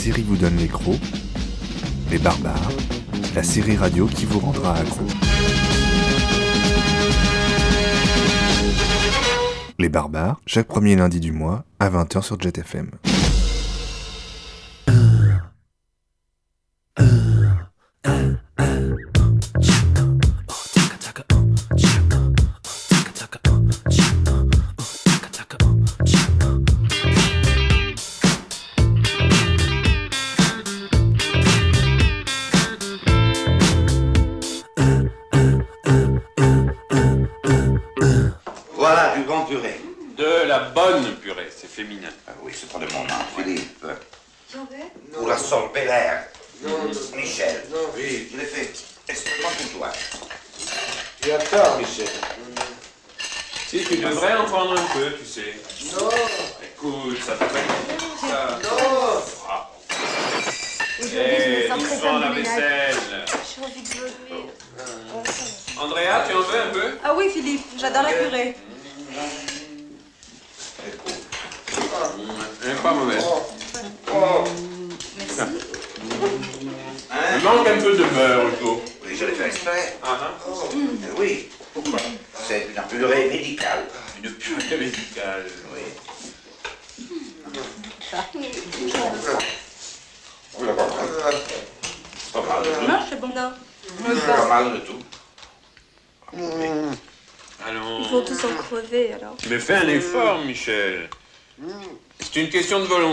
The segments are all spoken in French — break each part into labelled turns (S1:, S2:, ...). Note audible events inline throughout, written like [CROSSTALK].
S1: série vous donne les crocs, les barbares, la série radio qui vous rendra accro. Les barbares, chaque premier lundi du mois à 20h sur JetFM.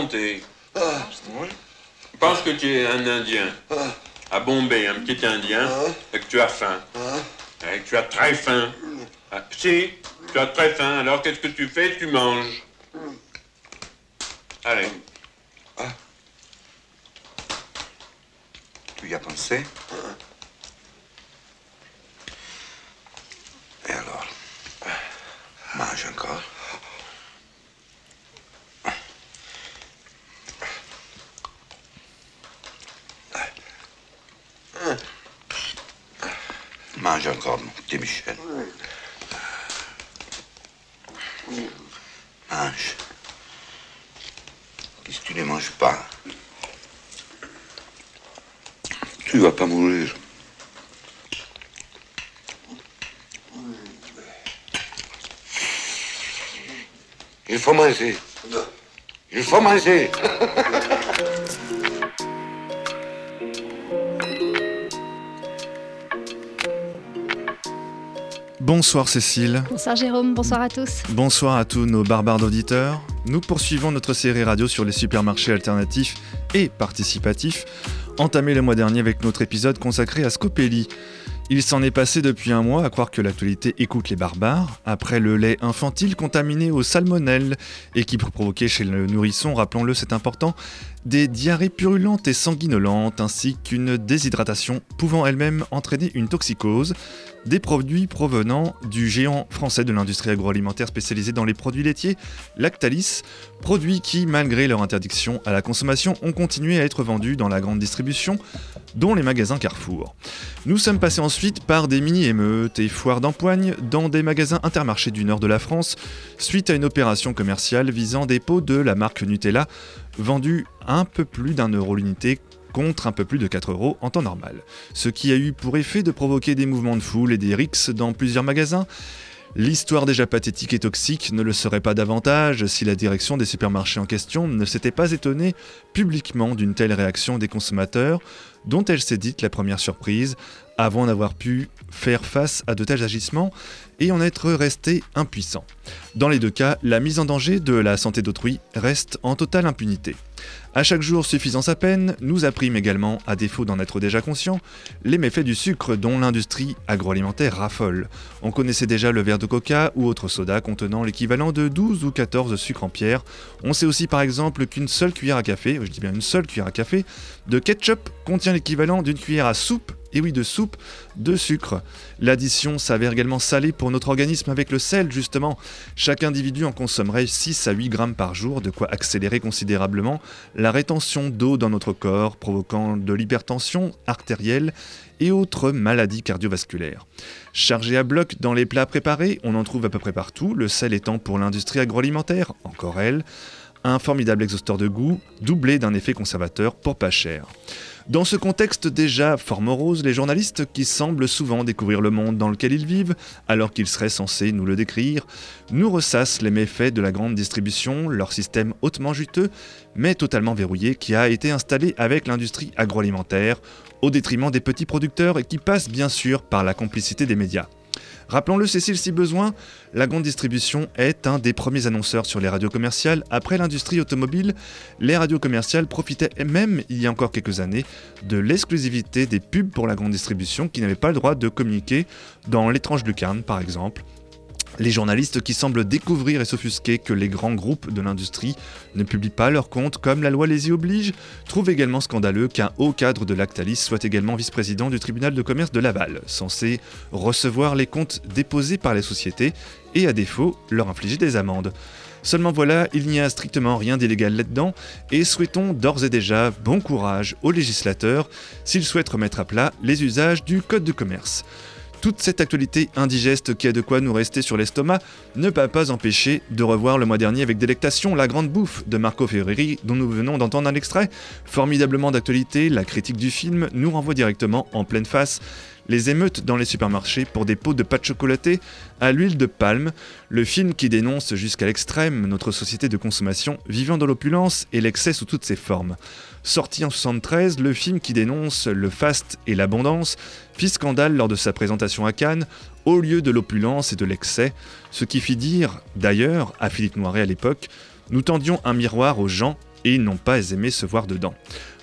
S2: Volonté. Je pense que tu es un Indien. À Bombay, un petit Indien, et que tu as faim. Et que tu as très faim. Ah, si, tu as très faim, alors qu'est-ce que tu fais? Tu manges. Allez.
S3: Tu y as pensé? Et alors? Mange encore? Petit Michel. Mange. Qu'est-ce que tu ne manges pas Tu vas pas mourir. Il faut manger. Il faut manger. [LAUGHS]
S1: Bonsoir Cécile,
S4: Bonsoir Jérôme, bonsoir à tous.
S1: bonsoir à tous nos barbares d'auditeurs. Nous poursuivons notre série radio sur les supermarchés alternatifs et participatifs, entamé le mois dernier avec notre épisode consacré à Scopelli. Il s'en est passé depuis un mois à croire que l'actualité écoute les barbares, après le lait infantile contaminé au salmonelle et qui peut provoquer chez le nourrisson, rappelons-le c'est important, des diarrhées purulentes et sanguinolentes ainsi qu'une déshydratation pouvant elle-même entraîner une toxicose, des produits provenant du géant français de l'industrie agroalimentaire spécialisé dans les produits laitiers, Lactalis, produits qui, malgré leur interdiction à la consommation, ont continué à être vendus dans la grande distribution, dont les magasins Carrefour. Nous sommes passés ensuite par des mini-émeutes et foires d'empoigne dans des magasins intermarchés du nord de la France, suite à une opération commerciale visant des pots de la marque Nutella, vendus un peu plus d'un euro l'unité contre un peu plus de 4 euros en temps normal. Ce qui a eu pour effet de provoquer des mouvements de foule et des rixes dans plusieurs magasins. L'histoire déjà pathétique et toxique ne le serait pas davantage si la direction des supermarchés en question ne s'était pas étonnée publiquement d'une telle réaction des consommateurs, dont elle s'est dite la première surprise, avant d'avoir pu faire face à de tels agissements et en être resté impuissant. Dans les deux cas, la mise en danger de la santé d'autrui reste en totale impunité. À chaque jour suffisant sa peine, nous apprime également, à défaut d'en être déjà conscient, les méfaits du sucre dont l'industrie agroalimentaire raffole. On connaissait déjà le verre de coca ou autre soda contenant l'équivalent de 12 ou 14 sucres en pierre. On sait aussi par exemple qu'une seule cuillère à café, je dis bien une seule cuillère à café, de ketchup contient l'équivalent d'une cuillère à soupe et oui de soupe, de sucre. L'addition s'avère également salée pour notre organisme avec le sel justement. Chaque individu en consommerait 6 à 8 grammes par jour, de quoi accélérer considérablement la rétention d'eau dans notre corps, provoquant de l'hypertension artérielle et autres maladies cardiovasculaires. Chargé à bloc dans les plats préparés, on en trouve à peu près partout, le sel étant pour l'industrie agroalimentaire, encore elle, un formidable exhausteur de goût, doublé d'un effet conservateur pour pas cher. Dans ce contexte déjà fort morose, les journalistes qui semblent souvent découvrir le monde dans lequel ils vivent, alors qu'ils seraient censés nous le décrire, nous ressassent les méfaits de la grande distribution, leur système hautement juteux, mais totalement verrouillé, qui a été installé avec l'industrie agroalimentaire, au détriment des petits producteurs et qui passe bien sûr par la complicité des médias. Rappelons-le, Cécile, si besoin, la grande distribution est un des premiers annonceurs sur les radios commerciales. Après l'industrie automobile, les radios commerciales profitaient même, il y a encore quelques années, de l'exclusivité des pubs pour la grande distribution qui n'avaient pas le droit de communiquer dans l'étrange lucarne, par exemple, les journalistes qui semblent découvrir et s'offusquer que les grands groupes de l'industrie ne publient pas leurs comptes comme la loi les y oblige, trouvent également scandaleux qu'un haut cadre de Lactalis soit également vice-président du tribunal de commerce de Laval, censé recevoir les comptes déposés par les sociétés et à défaut leur infliger des amendes. Seulement voilà, il n'y a strictement rien d'illégal là-dedans, et souhaitons d'ores et déjà bon courage aux législateurs s'ils souhaitent remettre à plat les usages du Code de commerce. Toute cette actualité indigeste qui a de quoi nous rester sur l'estomac ne peut pas empêcher de revoir le mois dernier avec délectation La Grande Bouffe de Marco Ferreri dont nous venons d'entendre un extrait. Formidablement d'actualité, la critique du film nous renvoie directement en pleine face les émeutes dans les supermarchés pour des pots de pâte chocolatée à l'huile de palme, le film qui dénonce jusqu'à l'extrême notre société de consommation vivant dans l'opulence et l'excès sous toutes ses formes. Sorti en 73, le film qui dénonce le faste et l'abondance fit scandale lors de sa présentation à Cannes, au lieu de l'opulence et de l'excès, ce qui fit dire, d'ailleurs, à Philippe Noiret à l'époque, nous tendions un miroir aux gens et ils n'ont pas aimé se voir dedans.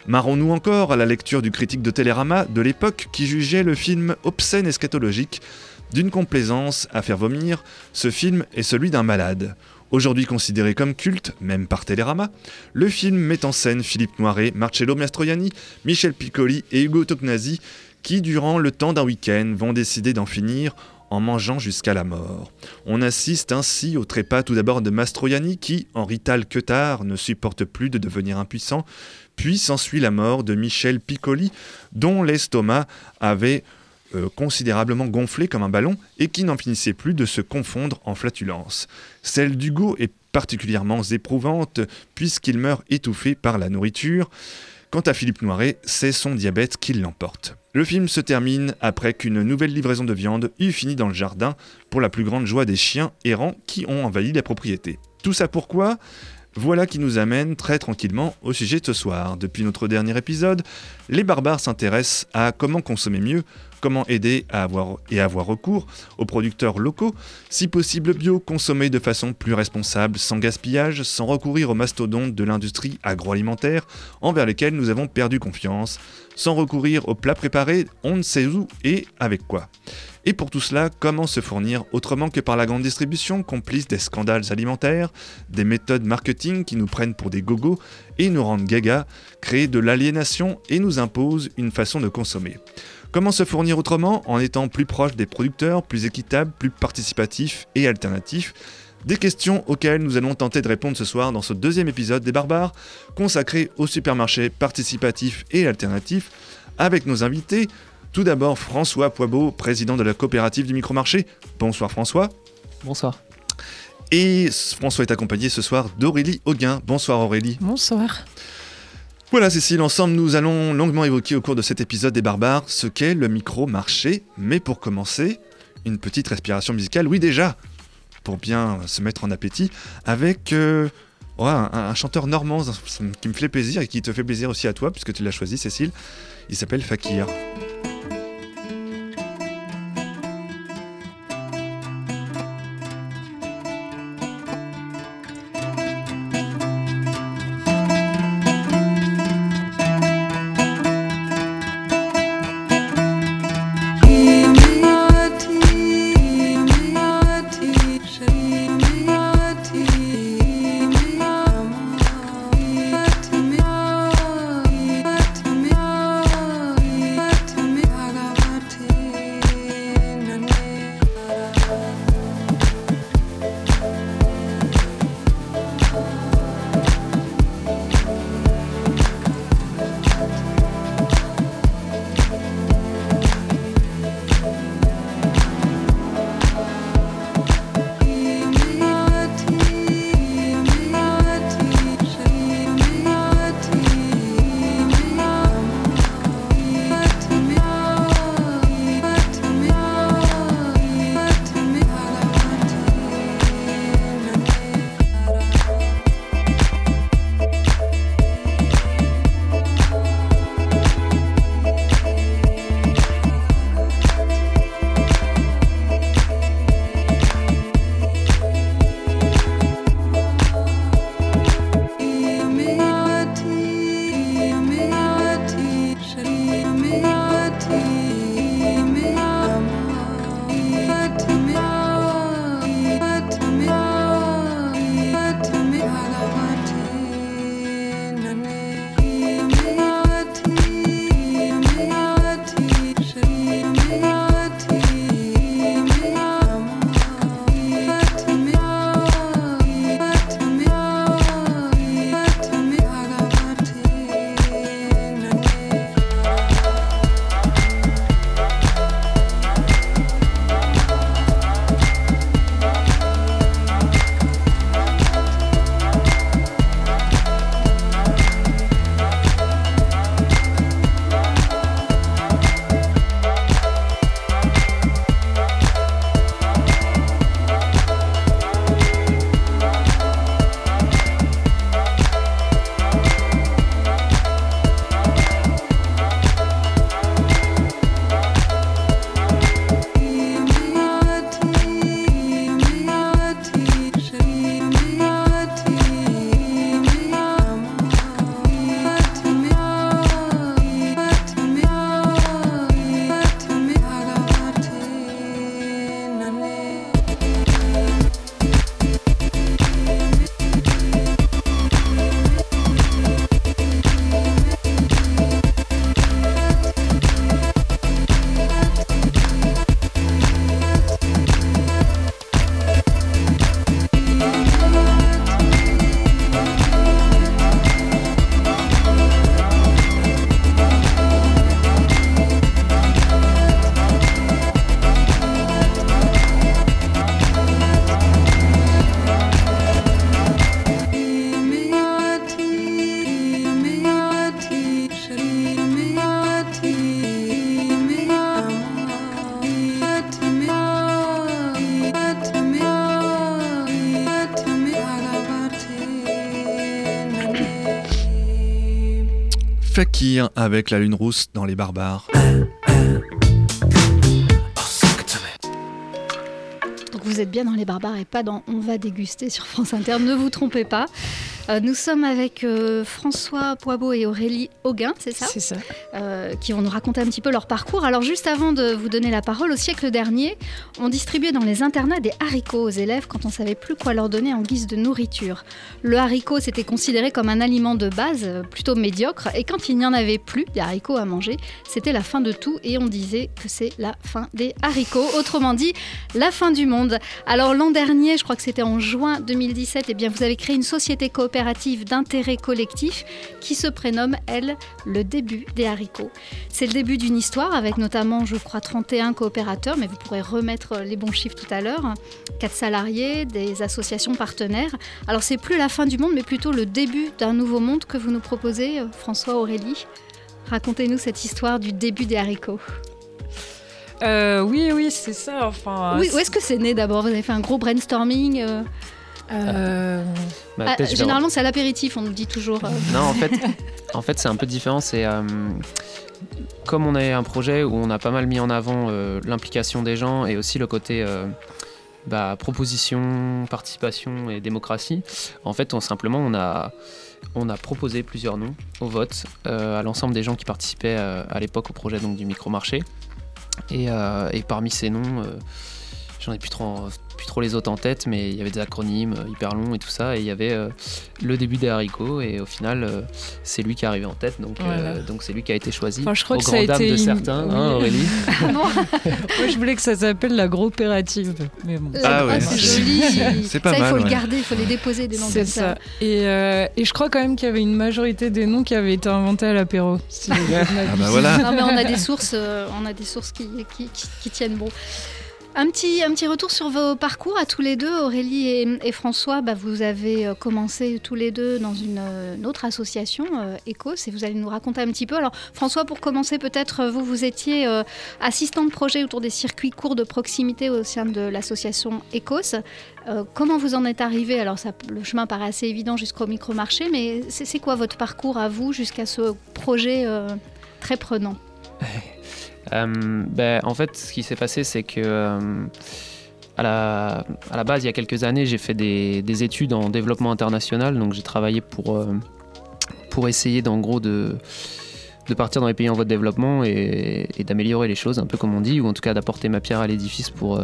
S1: Marrons-nous encore à la lecture du critique de Télérama de l'époque qui jugeait le film obscène et scatologique d'une complaisance à faire vomir, ce film est celui d'un malade. Aujourd'hui considéré comme culte, même par Télérama, le film met en scène Philippe Noiret, Marcello Mastroianni, Michel Piccoli et Hugo Tognazzi qui, durant le temps d'un week-end, vont décider d'en finir en mangeant jusqu'à la mort. On assiste ainsi au trépas tout d'abord de Mastroianni qui, en rital que tard, ne supporte plus de devenir impuissant, puis s'ensuit la mort de Michel Piccoli, dont l'estomac avait euh, considérablement gonflé comme un ballon et qui n'en finissait plus de se confondre en flatulence. Celle d'Hugo est particulièrement éprouvante puisqu'il meurt étouffé par la nourriture. Quant à Philippe Noiret, c'est son diabète qui l'emporte. Le film se termine après qu'une nouvelle livraison de viande eut fini dans le jardin pour la plus grande joie des chiens errants qui ont envahi la propriété. Tout ça pourquoi? Voilà qui nous amène très tranquillement au sujet de ce soir. Depuis notre dernier épisode, les barbares s'intéressent à comment consommer mieux, comment aider à avoir et avoir recours aux producteurs locaux, si possible bio, consommer de façon plus responsable, sans gaspillage, sans recourir aux mastodontes de l'industrie agroalimentaire envers lesquels nous avons perdu confiance, sans recourir aux plats préparés, on ne sait où et avec quoi. Et pour tout cela, comment se fournir autrement que par la grande distribution, complice des scandales alimentaires, des méthodes marketing qui nous prennent pour des gogos et nous rendent gaga, créer de l'aliénation et nous imposent une façon de consommer. Comment se fournir autrement en étant plus proche des producteurs, plus équitable, plus participatif et alternatif? Des questions auxquelles nous allons tenter de répondre ce soir dans ce deuxième épisode des Barbares, consacré aux supermarchés participatifs et alternatifs, avec nos invités, tout d'abord, François Poibeau, président de la coopérative du micromarché. Bonsoir François.
S4: Bonsoir.
S1: Et François est accompagné ce soir d'Aurélie Auguin. Bonsoir Aurélie.
S5: Bonsoir.
S1: Voilà Cécile, ensemble nous allons longuement évoquer au cours de cet épisode des barbares ce qu'est le micro-marché. Mais pour commencer, une petite respiration musicale, oui déjà, pour bien se mettre en appétit, avec euh, un, chanteur normand qui me fait plaisir et qui te fait plaisir aussi à toi, puisque tu l'as choisi Cécile. Il s'appelle Fakir. Avec la lune rousse dans les barbares.
S4: Donc vous êtes bien dans les barbares et pas dans On va déguster sur France Inter, ne vous trompez pas. Euh, nous sommes avec euh, François Poibeau et Aurélie Auguin, c'est ça?
S5: C'est ça.
S4: Euh, qui vont nous raconter un petit peu leur parcours. Alors juste avant de vous donner la parole, au siècle dernier, on distribuait dans les internats des haricots aux élèves quand on savait plus quoi leur donner en guise de nourriture. Le haricot c'était considéré comme un aliment de base plutôt médiocre et quand il n'y en avait plus des haricots à manger, c'était la fin de tout et on disait que c'est la fin des haricots, autrement dit la fin du monde. Alors l'an dernier, je crois que c'était en juin 2017, et eh bien vous avez créé une société coopérative d'intérêt collectif qui se prénomme, elle, le début des haricots. C'est le début d'une histoire avec notamment, je crois, 31 coopérateurs, mais vous pourrez remettre les bons chiffres tout à l'heure. 4 salariés, des associations partenaires. Alors c'est plus la fin du monde, mais plutôt le début d'un nouveau monde que vous nous proposez, François Aurélie. Racontez-nous cette histoire du début des haricots.
S5: Euh, oui, oui, c'est ça. Enfin,
S4: oui, où est-ce que c'est né d'abord? Vous avez fait un gros brainstorming euh euh, bah, ah, généralement, c'est à l'apéritif, on nous dit toujours. Euh.
S6: Non, en fait, [LAUGHS] en fait c'est un peu différent. C'est euh, comme on a un projet où on a pas mal mis en avant l'implication des gens et aussi le côté bah, proposition, participation et démocratie. En fait, on, simplement, on a, on a proposé plusieurs noms au vote à l'ensemble des gens qui participaient à l'époque au projet donc, du micro-marché. Et, et, parmi ces noms, j'en ai plus trop, plus trop les autres en tête, mais il y avait des acronymes euh, hyper longs et tout ça. Et il y avait euh, le début des haricots, et au final, euh, c'est lui qui est arrivé en tête, donc donc c'est lui qui a été choisi.
S5: je crois
S6: au
S5: que ça a été
S6: de certains, hein, Aurélie. [LAUGHS] [LAUGHS]
S5: Moi, je voulais que ça s'appelle la coopérative. Mais bon.
S1: Ah, ouais,
S4: c'est joli.
S1: C'est pas
S4: ça,
S1: mal.
S4: Il faut le garder, il faut les déposer des noms comme ça. ça.
S5: Et, et, je crois quand même qu'il y avait une majorité des noms qui avaient été inventés à l'apéro. [LAUGHS]
S1: ah bah voilà.
S4: Non mais on a des sources, on a des sources qui, qui, qui tiennent bon. Un petit, un petit retour sur vos parcours à tous les deux, Aurélie et, François. Bah, vous avez euh, commencé tous les deux dans une, euh, autre association, euh, ECOS, et vous allez nous raconter un petit peu. Alors, François, pour commencer, peut-être, vous, vous étiez assistant de projet autour des circuits courts de proximité au sein de l'association ECOS. comment vous en êtes arrivé? Alors, le chemin paraît assez évident jusqu'au micro-marché, mais c'est quoi votre parcours à vous jusqu'à ce projet très prenant?
S6: euh, [LAUGHS] ben, En fait, ce qui s'est passé, c'est que euh, à la, base, il y a quelques années, j'ai fait des, des, études en développement international. Donc, j'ai travaillé pour, euh, pour essayer, d'en gros, de, de partir dans les pays en voie de développement et, d'améliorer les choses, un peu comme on dit, ou en tout cas d'apporter ma pierre à l'édifice pour,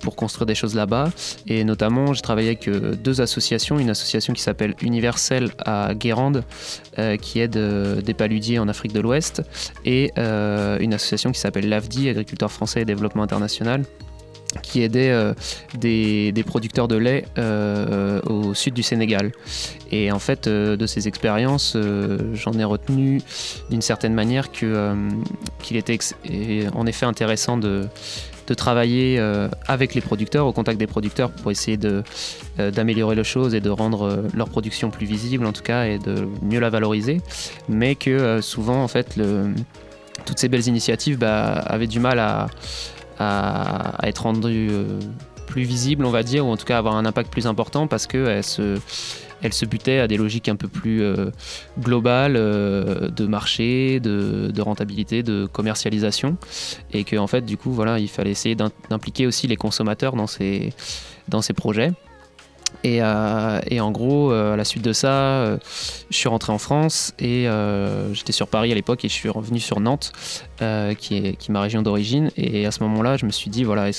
S6: pour construire des choses là-bas. Et notamment, j'ai travaillé avec euh, deux associations. Une association qui s'appelle Universel à Guérande, euh, qui aide euh, des paludiers en Afrique de l'Ouest, et une association qui s'appelle l'AFDI, Agriculteurs français et développement international, qui aidait des, des, producteurs de lait au sud du Sénégal. Et en fait, de ces expériences, j'en ai retenu d'une certaine manière qu'il était en effet intéressant de, de travailler euh, avec les producteurs, au contact des producteurs pour essayer euh, d'améliorer les choses et de rendre euh, leur production plus visible en tout cas et de mieux la valoriser. Mais que souvent en fait toutes ces belles initiatives bah, avaient du mal à, à, être rendues plus visibles on va dire, ou en tout cas avoir un impact plus important parce qu'elles se elle se butait à des logiques un peu plus euh, globales euh, de marché, de, rentabilité, de commercialisation, et que en fait du coup voilà il fallait essayer d'impliquer aussi les consommateurs dans ces, dans ces projets. Et, euh, et, en gros, à la suite de ça, je suis rentré en France et j'étais sur Paris à l'époque et je suis revenu sur Nantes, qui est, ma région d'origine. Et à ce moment-là, je me suis dit, voilà,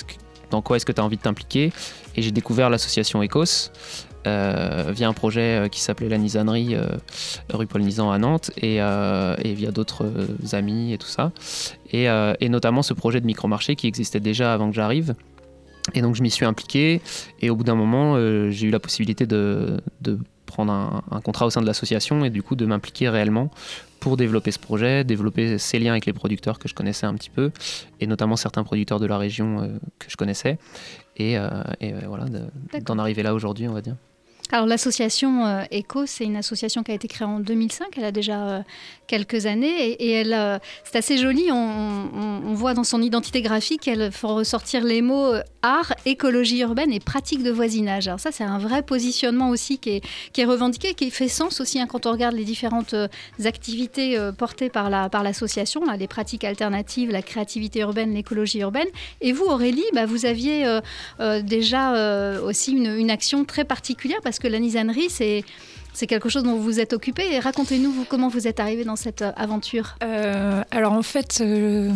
S6: dans quoi est-ce que tu as envie de t'impliquer? Et j'ai découvert l'association ECOS, euh, via un projet euh, qui s'appelait La Nisanerie, euh, rue Paul Nisan à Nantes, et, via d'autres amis et tout ça. Et, notamment ce projet de micro-marché qui existait déjà avant que j'arrive. Et donc je m'y suis impliqué, et au bout d'un moment, j'ai eu la possibilité de, prendre un, contrat au sein de l'association et du coup de m'impliquer réellement pour développer ce projet, développer ces liens avec les producteurs que je connaissais un petit peu, et notamment certains producteurs de la région que je connaissais, et, et voilà, d'en arriver là aujourd'hui, on va dire.
S4: Alors l'association euh, ECO, c'est une association qui a été créée en 2005, elle a déjà euh, quelques années et, elle, euh, c'est assez joli, on, voit dans son identité graphique, elle fait ressortir les mots art, écologie urbaine et pratique de voisinage. Alors ça c'est un vrai positionnement aussi qui est, qui est revendiqué, qui fait sens aussi hein, quand on regarde les différentes activités portées par, la, par l'association, les pratiques alternatives, la créativité urbaine, l'écologie urbaine. Et vous Aurélie, bah, vous aviez déjà aussi une, une action très particulière parce que la nisanerie, c'est c'est quelque chose dont vous vous êtes occupé. Racontez-nous comment vous êtes arrivé dans cette euh, aventure.
S5: Euh, alors en fait, euh,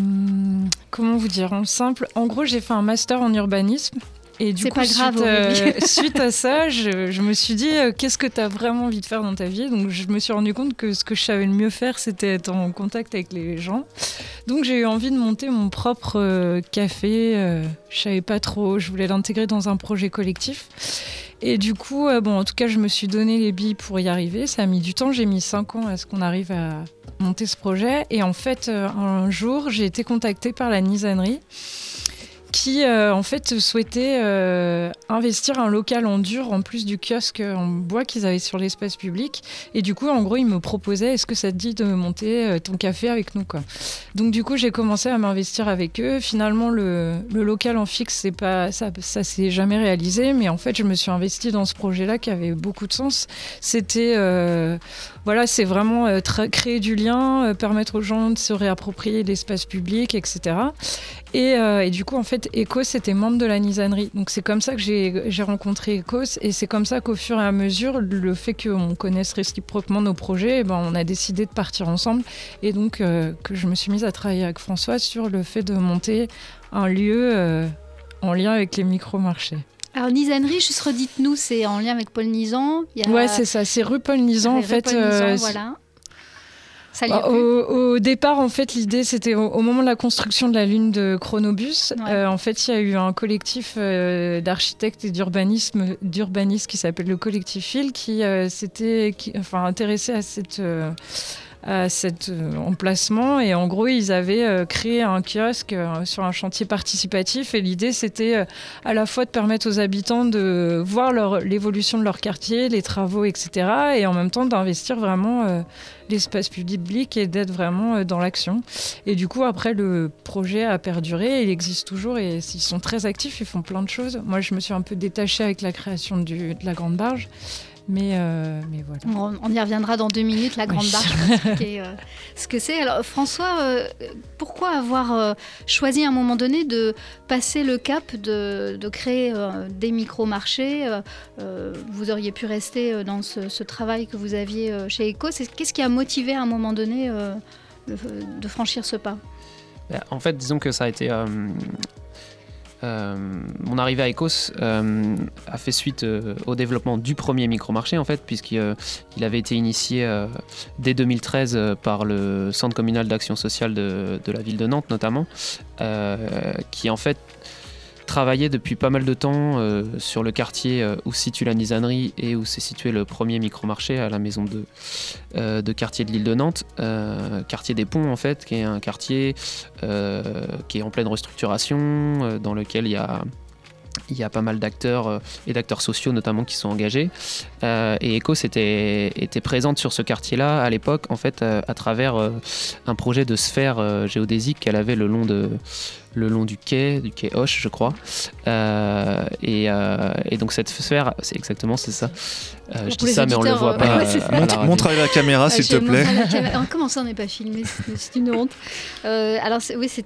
S5: comment vous dire? En simple, en gros j'ai fait un master en urbanisme. Et du coup,
S4: pas grave,
S5: suite, [LAUGHS] suite, à ça, je, me suis dit, qu'est-ce que tu as vraiment envie de faire dans ta vie? Donc, je me suis rendu compte que ce que je savais le mieux faire, c'était être en contact avec les gens. Donc, j'ai eu envie de monter mon propre café. je savais pas trop, je voulais l'intégrer dans un projet collectif. Et du coup, euh, bon, en tout cas, je me suis donné les billes pour y arriver. Ça a mis du temps. J'ai mis cinq ans à ce qu'on arrive à monter ce projet. Et en fait, euh, un jour, j'ai été contactée par la nisanerie qui euh, en fait souhaitait euh, investir un local en dur en plus du kiosque en bois qu'ils avaient sur l'espace public. Et du coup en gros ils me proposaient est-ce que ça te dit de monter euh, ton café avec nous quoi. Donc du coup j'ai commencé à m'investir avec eux. Finalement le, le local en fixe c'est pas ça ça s'est jamais réalisé. Mais en fait je me suis investie dans ce projet là qui avait beaucoup de sens. C'était voilà c'est vraiment créer du lien permettre aux gens de se réapproprier l'espace public etc et, et du coup en fait Ecos était membre de la nisanerie. Donc c'est comme ça que j'ai rencontré Ecos et c'est comme ça qu'au fur et à mesure, le fait qu'on connaisse réciproquement nos projets, eh ben, on a décidé de partir ensemble et donc euh, que je me suis mise à travailler avec François sur le fait de monter un lieu euh, en lien avec les micro-marchés.
S4: Alors Nisanerie, juste redites-nous, c'est en lien avec Paul Nisan.
S5: Ouais, c'est ça, c'est rue Paul Nisan en fait. Paul
S4: euh, voilà.
S5: Bah, au, départ, en fait, l'idée, c'était au, moment de la construction de la lune de Chronobus. Euh, en fait, il y a eu un collectif euh, d'architectes et d'urbanisme, d'urbanistes qui s'appelle le collectif Phil, qui s'était, enfin, intéressé à cette à cet euh, emplacement. Et en gros, ils avaient euh, créé un kiosque euh, sur un chantier participatif. Et l'idée, c'était à la fois de permettre aux habitants de voir l'évolution de leur quartier, les travaux, etc. Et en même temps d'investir vraiment l'espace public et d'être vraiment dans l'action. Et du coup, après, le projet a perduré. Il existe toujours et ils sont très actifs. Ils font plein de choses. Moi, je me suis un peu détachée avec la création de la Grande Barge. Mais, euh, mais voilà.
S4: On, y reviendra dans deux minutes, la grande barre, euh, ce que c'est. Alors François, euh, pourquoi avoir choisi à un moment donné de passer le cap de, de créer des micro-marchés Vous auriez pu rester dans ce, travail que vous aviez chez ECO. Qu'est-ce qui a motivé à un moment donné de franchir ce pas?
S6: Ben, En fait, disons que ça a été euh, mon arrivée à Ecos euh, a fait suite euh, au développement du premier micro-marché, en fait, puisqu'il il avait été initié dès 2013 par le Centre communal d'action sociale de, la ville de Nantes, notamment, qui en fait travaillé depuis pas mal de temps euh, sur le quartier euh, où se situe la nisanerie et où s'est situé le premier micro-marché à la maison de, euh, de quartier de l'île de Nantes, quartier des Ponts en fait, qui est un quartier qui est en pleine restructuration, dans lequel il y a il y a pas mal d'acteurs et d'acteurs sociaux notamment qui sont engagés. et Ecos était, était présente sur ce quartier-là à l'époque, en fait, à travers un projet de sphère géodésique qu'elle avait le long de, le long du quai, du quai Hoche, je crois. Euh, euh, et, donc cette sphère, c'est exactement c'est ça. Euh, je dis ça, mais on le voit pas. [LAUGHS]
S1: montre, à la caméra, s'il te plaît. [LAUGHS]
S4: comment ça, on n'est pas filmé? C'est une honte. alors oui, c'est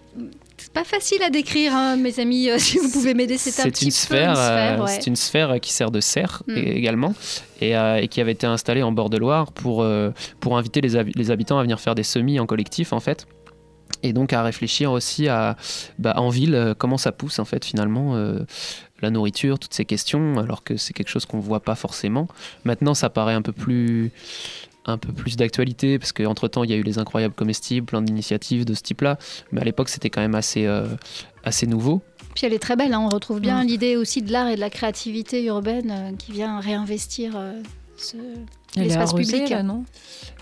S4: pas facile à décrire, hein, mes amis. si vous pouvez m'aider, c'est un
S6: petit une sphère, C'est une sphère qui sert de serre mm. également et, et, qui avait été installée en bord de Loire pour, pour inviter les, les habitants à venir faire des semis en collectif en fait et donc à réfléchir aussi à bah, en ville euh, comment ça pousse en fait finalement euh, la nourriture toutes ces questions alors que c'est quelque chose qu'on voit pas forcément maintenant ça paraît un peu plus un peu plus d'actualité parce qu'entre temps il y a eu les incroyables comestibles plein d'initiatives de ce type là mais à l'époque c'était quand même assez euh, assez nouveau
S4: puis elle est très belle hein. on retrouve bien mm. l'idée aussi de l'art et de la créativité urbaine qui vient réinvestir ce l'espace public
S5: là, non?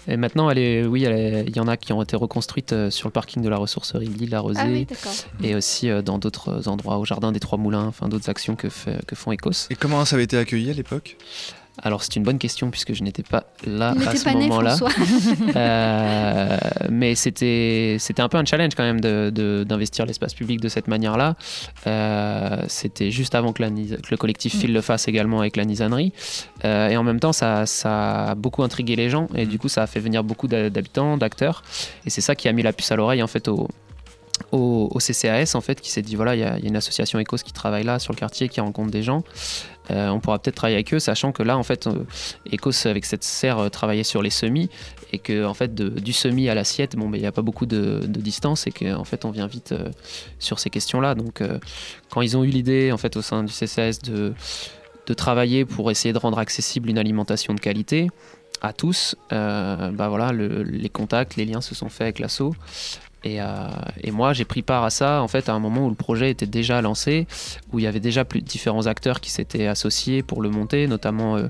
S6: Et maintenant, elle est, oui, il y en a qui ont été reconstruites euh, sur le parking de la ressourcerie l'île Rosée
S4: ah
S6: et aussi euh, dans d'autres endroits, au jardin des Trois Moulins, enfin d'autres actions que, que font Ecos.
S1: Et comment ça avait été accueilli à l'époque?
S6: Alors c'est une bonne question puisque je n'étais pas là à ce moment-là. [LAUGHS] Euh, mais c'était c'était un peu un challenge quand même de- de- d'investir l'espace public de cette manière-là. Euh, c'était juste avant que, la Nis- que le collectif Phil le fasse également avec la nisanerie. Euh, et en même temps, ça, ça a beaucoup intrigué les gens et du coup, ça a fait venir beaucoup d'habitants, d'acteurs. Et c'est ça qui a mis la puce à l'oreille en fait au, au, CCAS en fait qui s'est dit voilà il y, a une association Ecos qui travaille là sur le quartier qui rencontre des gens Euh, on pourra peut-être travailler avec eux sachant que là en fait euh, Ecos avec cette serre euh, travaillait sur les semis et que en fait du semis à l'assiette bon ben, il n'y a pas beaucoup de, distance et que en fait on vient vite sur ces questions là donc quand ils ont eu l'idée en fait au sein du CCAS de travailler pour essayer de rendre accessible une alimentation de qualité à tous, bah voilà, le- les contacts, les liens se sont faits avec l'assaut. Et, euh, et moi, j'ai pris part à ça en fait à un moment où le projet était déjà lancé, où il y avait déjà plus différents acteurs qui s'étaient associés pour le monter, notamment euh,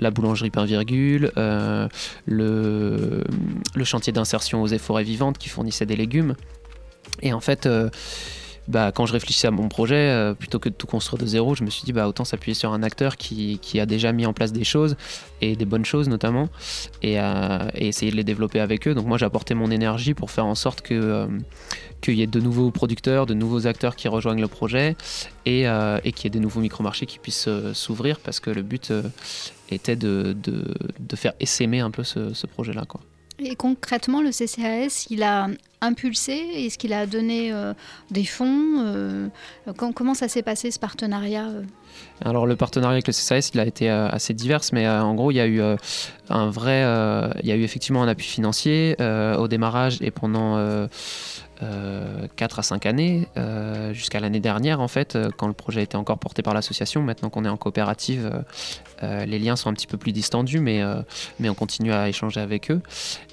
S6: la boulangerie Pain Virgule, euh, le, chantier d'insertion aux forêts vivantes qui fournissait des légumes. Et en fait, bah, quand je réfléchissais à mon projet, euh, plutôt que de tout construire de zéro, je me suis dit bah, autant s'appuyer sur un acteur qui, qui a déjà mis en place des choses, et des bonnes choses notamment, et, euh, essayer de les développer avec eux. Donc moi j'ai apporté mon énergie pour faire en sorte que euh, qu'il y ait de nouveaux producteurs, de nouveaux acteurs qui rejoignent le projet, et, et qu'il y ait des nouveaux micro-marchés qui puissent s'ouvrir, parce que le but était de, de, de faire essaimer un peu ce, ce projet-là. Quoi.
S4: Et concrètement, le CCAS, il a impulsé Est-ce qu'il a donné euh, des fonds euh, com- Comment ça s'est passé ce partenariat euh?
S6: Alors le partenariat avec le CCAS, il a été assez divers, mais en gros, il y a eu un vrai, il y a eu effectivement un appui financier au démarrage et pendant euh, 4 à 5 années, euh, jusqu'à l'année dernière en fait, euh, quand le projet était encore porté par l'association. Maintenant qu'on est en coopérative, euh, euh, les liens sont un petit peu plus distendus, mais, euh, on continue à échanger avec eux.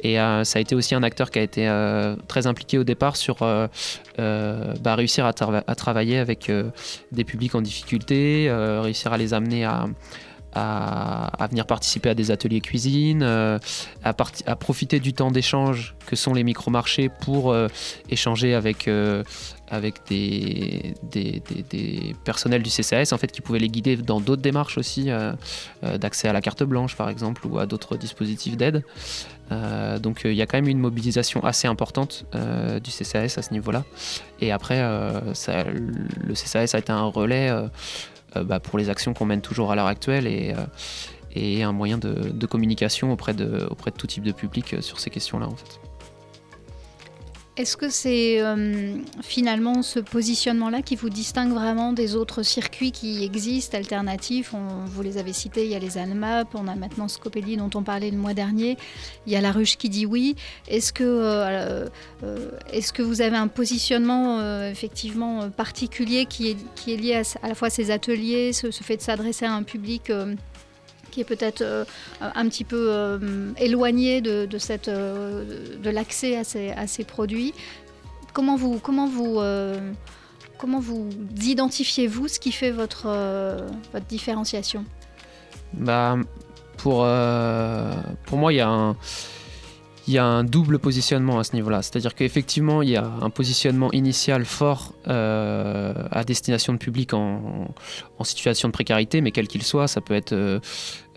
S6: Et euh, ça a été aussi un acteur qui a été euh, très impliqué au départ sur euh, euh, bah, réussir à, trava- à travailler avec euh, des publics en difficulté, euh, réussir à les amener à, à, venir participer à des ateliers cuisine, euh, à, profiter du temps d'échange que sont les micro-marchés pour euh, échanger avec, euh, avec des, personnels du CCAS en fait, qui pouvaient les guider dans d'autres démarches aussi, d'accès à la carte blanche par exemple ou à d'autres dispositifs d'aide. Donc il y a quand même une mobilisation assez importante du CCAS à ce niveau-là. Et après, le CCAS a été un relais bah, pour les actions qu'on mène toujours à l'heure actuelle et, euh, un moyen de, de communication auprès de, auprès de tout type de public euh, sur ces questions-là en fait.
S4: Est-ce que c'est euh, finalement ce positionnement-là qui vous distingue vraiment des autres circuits qui existent, alternatifs? Vous les avez cités, il y a les ANMAP, on a maintenant Scopelli dont on parlait le mois dernier, il y a La Ruche qui dit oui. Est-ce que, euh, euh, est-ce que vous avez un positionnement effectivement particulier qui est, est lié à, à la fois ces ateliers, ce, fait de s'adresser à un public qui est peut-être euh, un petit peu euh, éloigné de, de cette, euh, de l'accès à ces, à ces produits. Comment vous, comment vous, comment vous identifiez-vous ce qui fait votre, votre différenciation?
S6: Bah, pour, pour moi, il y a un. Il y a un double positionnement à ce niveau-là. C'est-à-dire qu'effectivement, il y a un positionnement initial fort euh, à destination de public en, situation de précarité, mais quel qu'il soit. Ça peut, être, euh,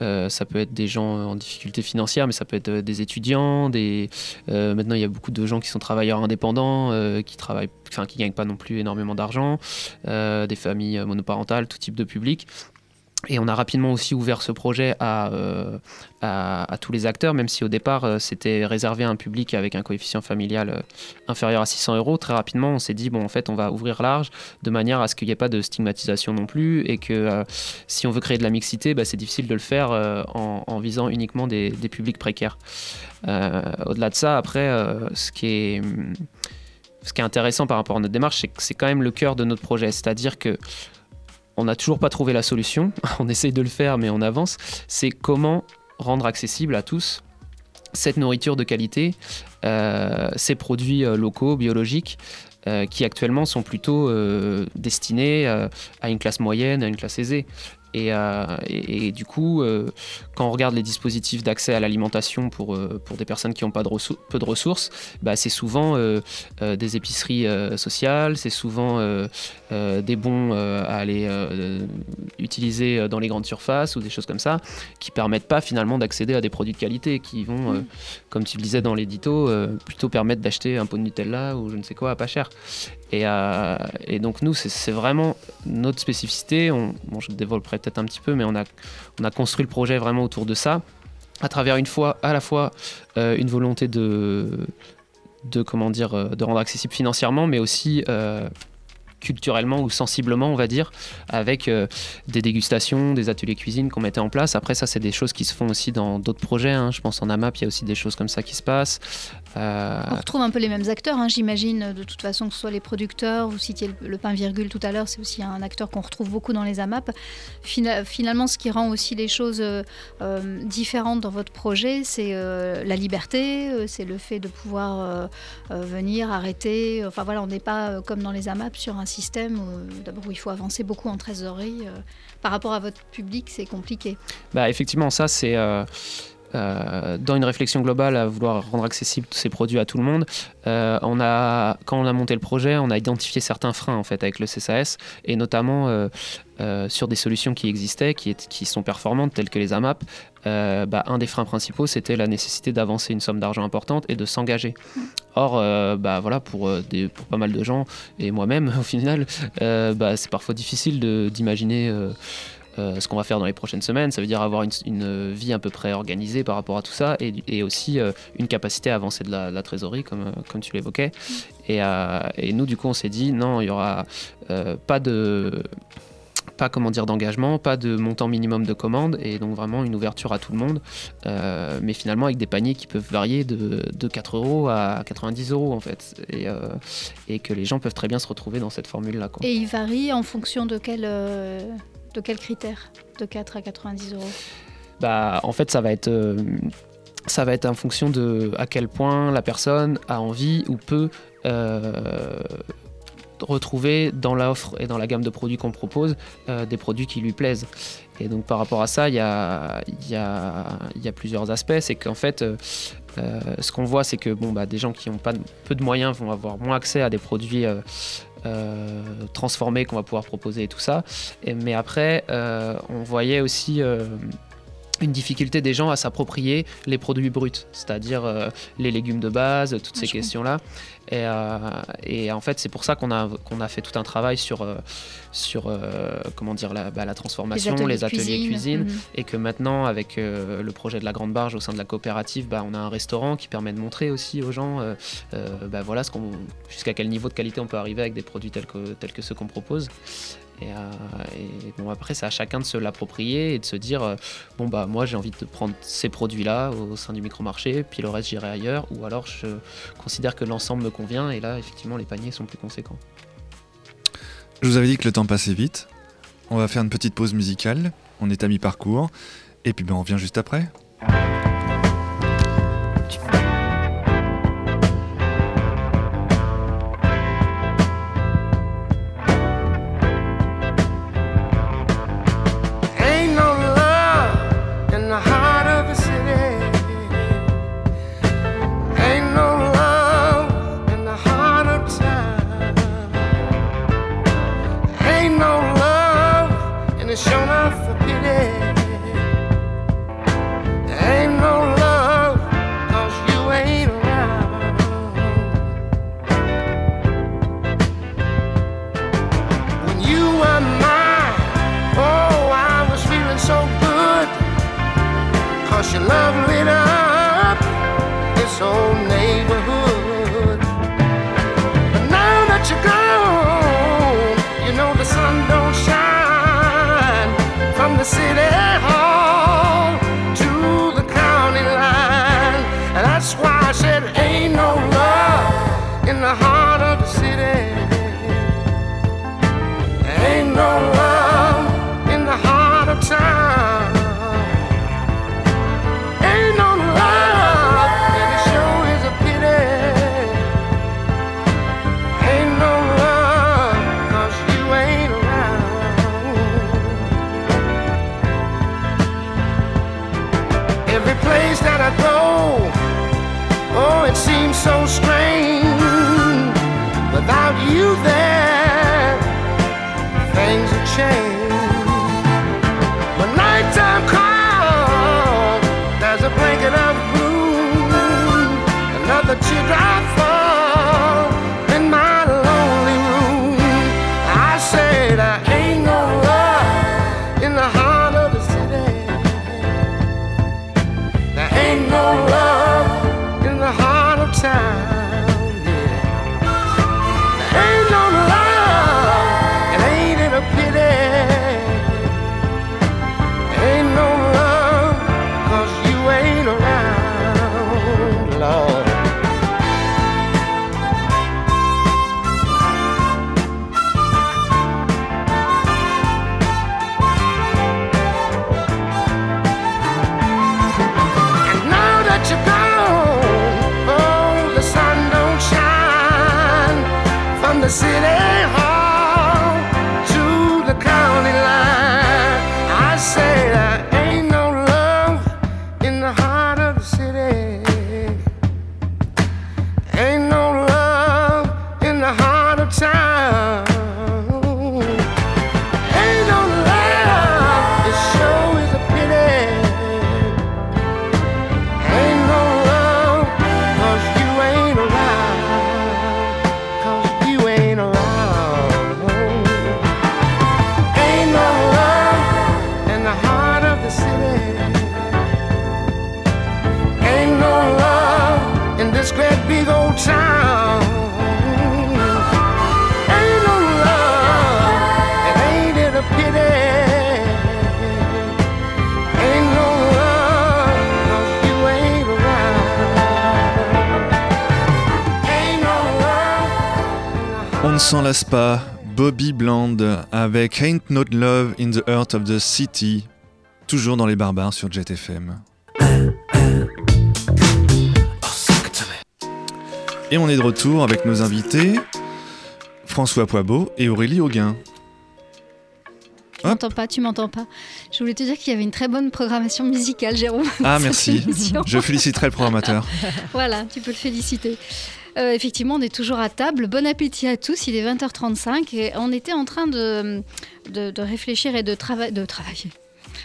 S6: euh, ça peut être des gens en difficulté financière, mais ça peut être des étudiants. Des, maintenant, il y a beaucoup de gens qui sont travailleurs indépendants, qui travaillent, enfin, qui gagnent pas non plus énormément d'argent, des familles monoparentales, tout type de public. Et on a rapidement aussi ouvert ce projet à, euh, tous les acteurs, même si au départ euh, c'était réservé à un public avec un coefficient familial euh, inférieur à 600 euros. Très rapidement, on s'est dit, bon, en fait, on va ouvrir large de manière à ce qu'il n'y ait pas de stigmatisation non plus et que si on veut créer de la mixité, bah, c'est difficile de le faire en, visant uniquement des, des publics précaires. Au-delà de ça, après, ce qui est. Ce qui est intéressant par rapport à notre démarche, c'est que c'est quand même le cœur de notre projet. C'est-à-dire que on n'a toujours pas trouvé la solution, [LAUGHS] on essaye de le faire mais on avance, c'est comment rendre accessible à tous cette nourriture de qualité, euh, ces produits euh, locaux, biologiques, qui actuellement sont plutôt destinés à une classe moyenne, à une classe aisée. Euh, et, du coup, euh, quand on regarde les dispositifs d'accès à l'alimentation pour, euh, pour des personnes qui n'ont pas de peu de ressources, bah, c'est souvent des épiceries sociales, c'est souvent des bons à aller utiliser dans les grandes surfaces ou des choses comme ça, qui permettent pas finalement d'accéder à des produits de qualité, qui vont, mmh. comme tu le disais dans l'édito, plutôt permettre d'acheter un pot de Nutella ou je ne sais quoi à pas cher. Euh, et, donc nous, c'est vraiment notre spécificité. On, je développerai peut-être un petit peu, mais on a, on a construit le projet vraiment autour de ça, à travers une fois, à la fois euh, une volonté de, comment dire, euh, de rendre accessible financièrement, mais aussi culturellement ou sensiblement, on va dire, avec des dégustations, des ateliers cuisine qu'on mettait en place. Après, ça, c'est des choses qui se font aussi dans d'autres projets. Hein. Je pense en AMAP, il y a aussi des choses comme ça qui se passent.
S4: Euh, On retrouve un peu les mêmes acteurs, hein, j'imagine, de toute façon, que ce soit les producteurs, vous citiez le, pain virgule tout à l'heure, c'est aussi un acteur qu'on retrouve beaucoup dans les AMAP. finalement, ce qui rend aussi les choses euh, différentes dans votre projet, c'est la liberté, c'est le fait de pouvoir venir, arrêter. Enfin voilà, on n'est pas comme dans les AMAP sur un système où, d'abord où il faut avancer beaucoup en trésorerie. Euh, par rapport à votre public, c'est compliqué.
S6: Bah, effectivement, ça c'est... Euh, euh, dans une réflexion globale à vouloir rendre accessibles tous ces produits à tout le monde, on a, quand on a monté le projet, on a identifié certains freins en fait avec le CSAS et notamment sur des solutions qui existaient, qui, sont performantes telles que les AMAP. Bah, un des freins principaux, c'était la nécessité d'avancer une somme d'argent importante et de s'engager. Or, euh, bah, voilà, pour, euh, pas mal de gens, et moi-même [LAUGHS] au final, euh, bah, c'est parfois difficile d'imaginer ce qu'on va faire dans les prochaines semaines. Ça veut dire avoir une, vie à peu près organisée par rapport à tout ça et, aussi une capacité à avancer de la, trésorerie, comme, comme tu l'évoquais. Et, nous, du coup, on s'est dit non, il n'y aura pas de pas comment dire d'engagement, pas de montant minimum de commande et donc vraiment une ouverture à tout le monde, euh, mais finalement avec des paniers qui peuvent varier de, de 4 euros à 90 euros en fait, et, euh, et, que les gens peuvent très bien se retrouver dans cette formule-là.
S4: Et il varie en fonction de quel, euh, de quel critère De 4 à 90 euros
S6: bah, En fait, ça va être ça va être en fonction de à quel point la personne a envie ou peut retrouver dans l'offre et dans la gamme de produits qu'on propose euh, des produits qui lui plaisent. Et donc par rapport à ça, il y a, plusieurs aspects. C'est qu'en fait, euh, euh, ce qu'on voit, c'est que bon, bah, des gens qui ont pas peu de moyens vont avoir moins accès à des produits transformés qu'on va pouvoir proposer et tout ça. Mais après, on voyait aussi une difficulté des gens à s'approprier les produits bruts, c'est-à-dire les légumes de base, toutes ces questions-là. Et, euh, et, en fait, c'est pour ça qu'on a, qu'on a fait tout un travail sur, euh, sur euh, comment dire, la, bah, la transformation, les ateliers, cuisine, mhm. et que maintenant, avec le projet de la Grande Barge au sein de la coopérative, bah, on a un restaurant qui permet de montrer aussi aux gens bah, voilà, ce qu'on, jusqu'à quel niveau de qualité on peut arriver avec des produits tels que, tels que ceux qu'on propose. Et, bon, après, c'est à chacun de se l'approprier et de se dire bon, bah, moi, j'ai envie de prendre ces produits-là au sein du micro-marché, puis le reste, j'irai ailleurs, ou alors je considère que l'ensemble me convient. Et là, effectivement, les paniers sont plus conséquents.
S7: Je vous avais dit que le temps passait vite. On va faire une petite pause musicale. On est à mi-parcours. Et puis ben, on revient juste après.
S1: Pas. Bobby Bland avec Ain't Not Love in the Heart of the City. Toujours dans les barbares sur Jet FM. Et on est de retour avec nos invités François Poibeau et Aurélie Auguin.
S4: Tu m'entends pas, tu m'entends pas. Je voulais te dire qu'il y avait une très bonne programmation musicale, Jérôme.
S1: Ah merci. Je féliciterai le programmateur. [LAUGHS]
S4: Voilà, tu peux le féliciter. Euh, effectivement, on est toujours à table. Bon appétit à tous. Il est 20h35 et on était en train de, réfléchir et de, trava- de travailler.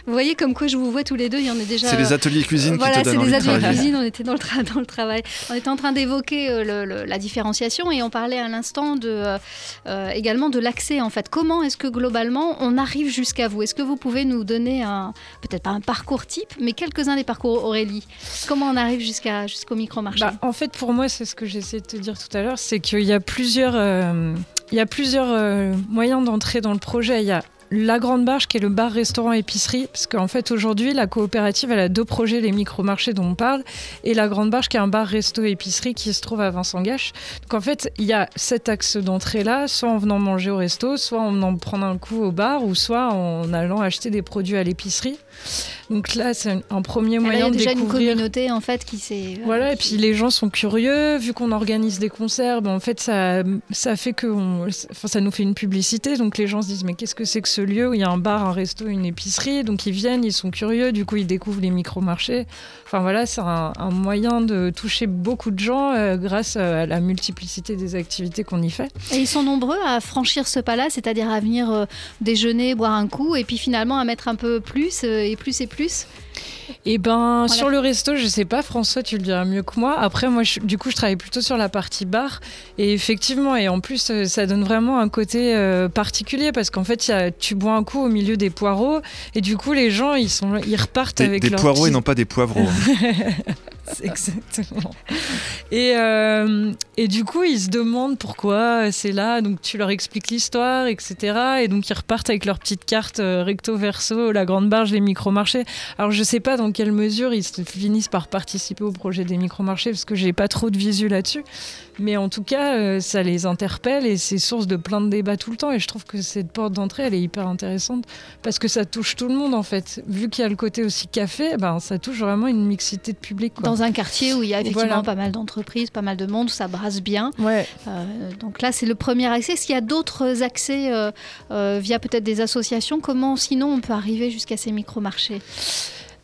S4: Vous voyez comme quoi je vous vois tous les deux, il y en a déjà.
S1: C'est les ateliers cuisine
S4: voilà,
S1: qui te
S4: c'est
S1: donnent envie
S4: les
S1: de
S4: ateliers cuisine, on était dans le, tra- [LAUGHS] dans le travail. On était en train d'évoquer euh, le- le- la différenciation et on parlait à l'instant de, euh, euh, également de l'accès en fait. Comment est-ce que globalement on arrive jusqu'à vous? Est-ce que vous pouvez nous donner un, peut-être pas un parcours type, mais quelques-uns des parcours Aurélie? Comment on arrive jusqu'à, jusqu'au micro-marché?
S5: Bah, en fait, pour moi, c'est ce que j'essayais de te dire tout à l'heure, c'est qu'il y a plusieurs, euh, il y a plusieurs euh, moyens d'entrer dans le projet. Il y a la Grande Barge qui est le bar, restaurant, épicerie, parce qu'en fait aujourd'hui la coopérative elle a deux projets, les micro-marchés dont on parle, et la Grande Barge qui est un bar, resto, épicerie qui se trouve à Vincent Gache. Donc en fait il y a cet axe d'entrée là, soit en venant manger au resto, soit en venant prendre un coup au bar, ou soit en allant acheter des produits à l'épicerie. Donc là c'est un- premier
S4: Et là, il y
S5: moyen
S4: a
S5: de
S4: déjà une
S5: découvrir.
S4: communauté en fait qui s'est.
S5: Voilà, et puis les gens sont curieux, vu qu'on organise des concerts, ben, en fait ça, ça fait que on- enfin, ça nous fait une publicité, donc les gens se disent mais qu'est-ce que c'est que ce lieu où il y a un bar, un resto, une épicerie, donc ils viennent, ils sont curieux, du coup ils découvrent les micro-marchés. Enfin voilà, c'est un, moyen de toucher beaucoup de gens euh, grâce à la multiplicité des activités qu'on y fait.
S4: Et ils sont nombreux à franchir ce pas-là, c'est-à-dire à venir euh, déjeuner, boire un coup, et puis finalement à mettre un peu plus euh, et plus et plus.
S5: Et ben sur le resto, je sais pas, François, tu le diras mieux que moi. Après, moi, je- du coup, je travaille plutôt sur la partie bar. Et effectivement, et en plus, euh, ça donne vraiment un côté euh, particulier parce qu'en fait, il y a- tu bois un coup au milieu des poireaux et du coup, les gens, ils sont, ils repartent
S1: Des,
S5: avec
S1: des
S5: leurs
S1: poireaux et non pas des poivreaux. [LAUGHS] [LAUGHS]
S5: Exactement. Et, euh, et du coup, ils se demandent pourquoi c'est là. Donc, tu leur expliques l'histoire, etc. Et donc, ils repartent avec leur petite carte euh, recto verso, la grande barge, les micro-marchés. Alors, je sais pas dans quelle mesure ils se finissent par participer au projet des micro-marchés parce que j'ai pas trop de visu là-dessus. Mais en tout cas, euh, ça les interpelle et c'est source de plein de débats tout le temps. Et je trouve que cette porte d'entrée, elle est hyper intéressante parce que ça touche tout le monde en fait. Vu qu'il y a le côté aussi café, ben, ça touche vraiment une mixité de public. quoi.
S4: Dans un quartier où il y a effectivement
S5: Voilà.
S4: pas mal d'entreprises, pas mal de monde, ça brasse bien.
S5: Ouais.
S4: Euh, donc là, c'est le premier accès. Est-ce qu'il y a d'autres accès euh, euh, via peut-être des associations? Comment sinon on peut arriver jusqu'à ces micro-marchés?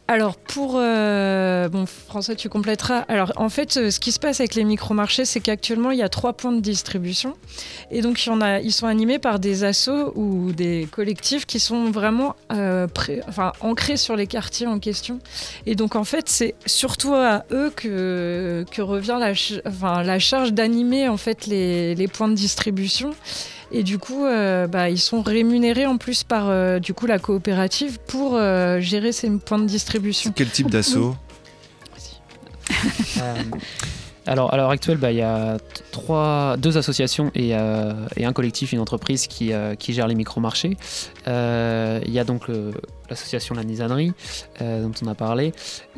S5: Alors pour euh, bon François tu compléteras. Alors en fait euh, ce qui se passe avec les micro-marchés c'est qu'actuellement il y a trois points de distribution. Et donc il y en a ils sont animés par des assos ou des collectifs qui sont vraiment euh, enfin ancrés sur les quartiers en question. Et donc en fait c'est surtout à eux que, que revient la, enfin, la charge d'animer en fait les, les points de distribution et du coup, euh, bah, ils sont rémunérés en plus par euh, du coup, la coopérative pour euh, gérer ces points de distribution.
S1: Quel type d'assaut?
S6: Alors, à l'heure actuelle, bah, il y a deux associations et, un collectif, une entreprise qui, qui gère les micro-marchés. Il y a donc l'association La Nisanerie, dont on a parlé,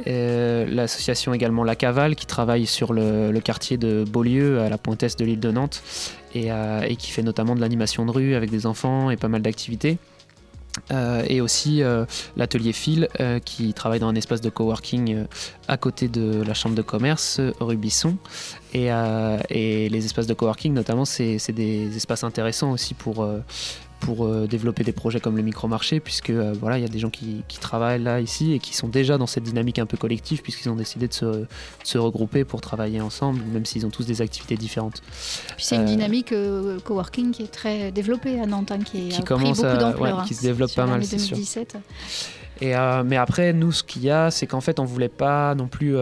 S6: l'association également La Cavale, qui travaille sur le, quartier de Beaulieu, à la pointe est de l'île de Nantes, euh, et, qui fait notamment de l'animation de rue avec des enfants et pas mal d'activités. Euh, et aussi euh, l'atelier Phil qui travaille dans un espace de coworking à côté de la chambre de commerce rue Bisson. Et, et les espaces de coworking notamment c'est des espaces intéressants aussi pour pour euh, développer des projets comme le micro-marché, puisque euh, voilà, il y a des gens qui, travaillent là, ici, et qui sont déjà dans cette dynamique un peu collective, puisqu'ils ont décidé de se, regrouper pour travailler ensemble, même s'ils ont tous des activités différentes.
S4: Puis c'est une euh, dynamique coworking qui est très développée à Nantes, hein, qui, a commence pris beaucoup d'ampleur.
S6: qui se développe pas mal, c'est sûr. Et, mais après, nous, ce qu'il y a, c'est qu'en fait, on voulait pas non plus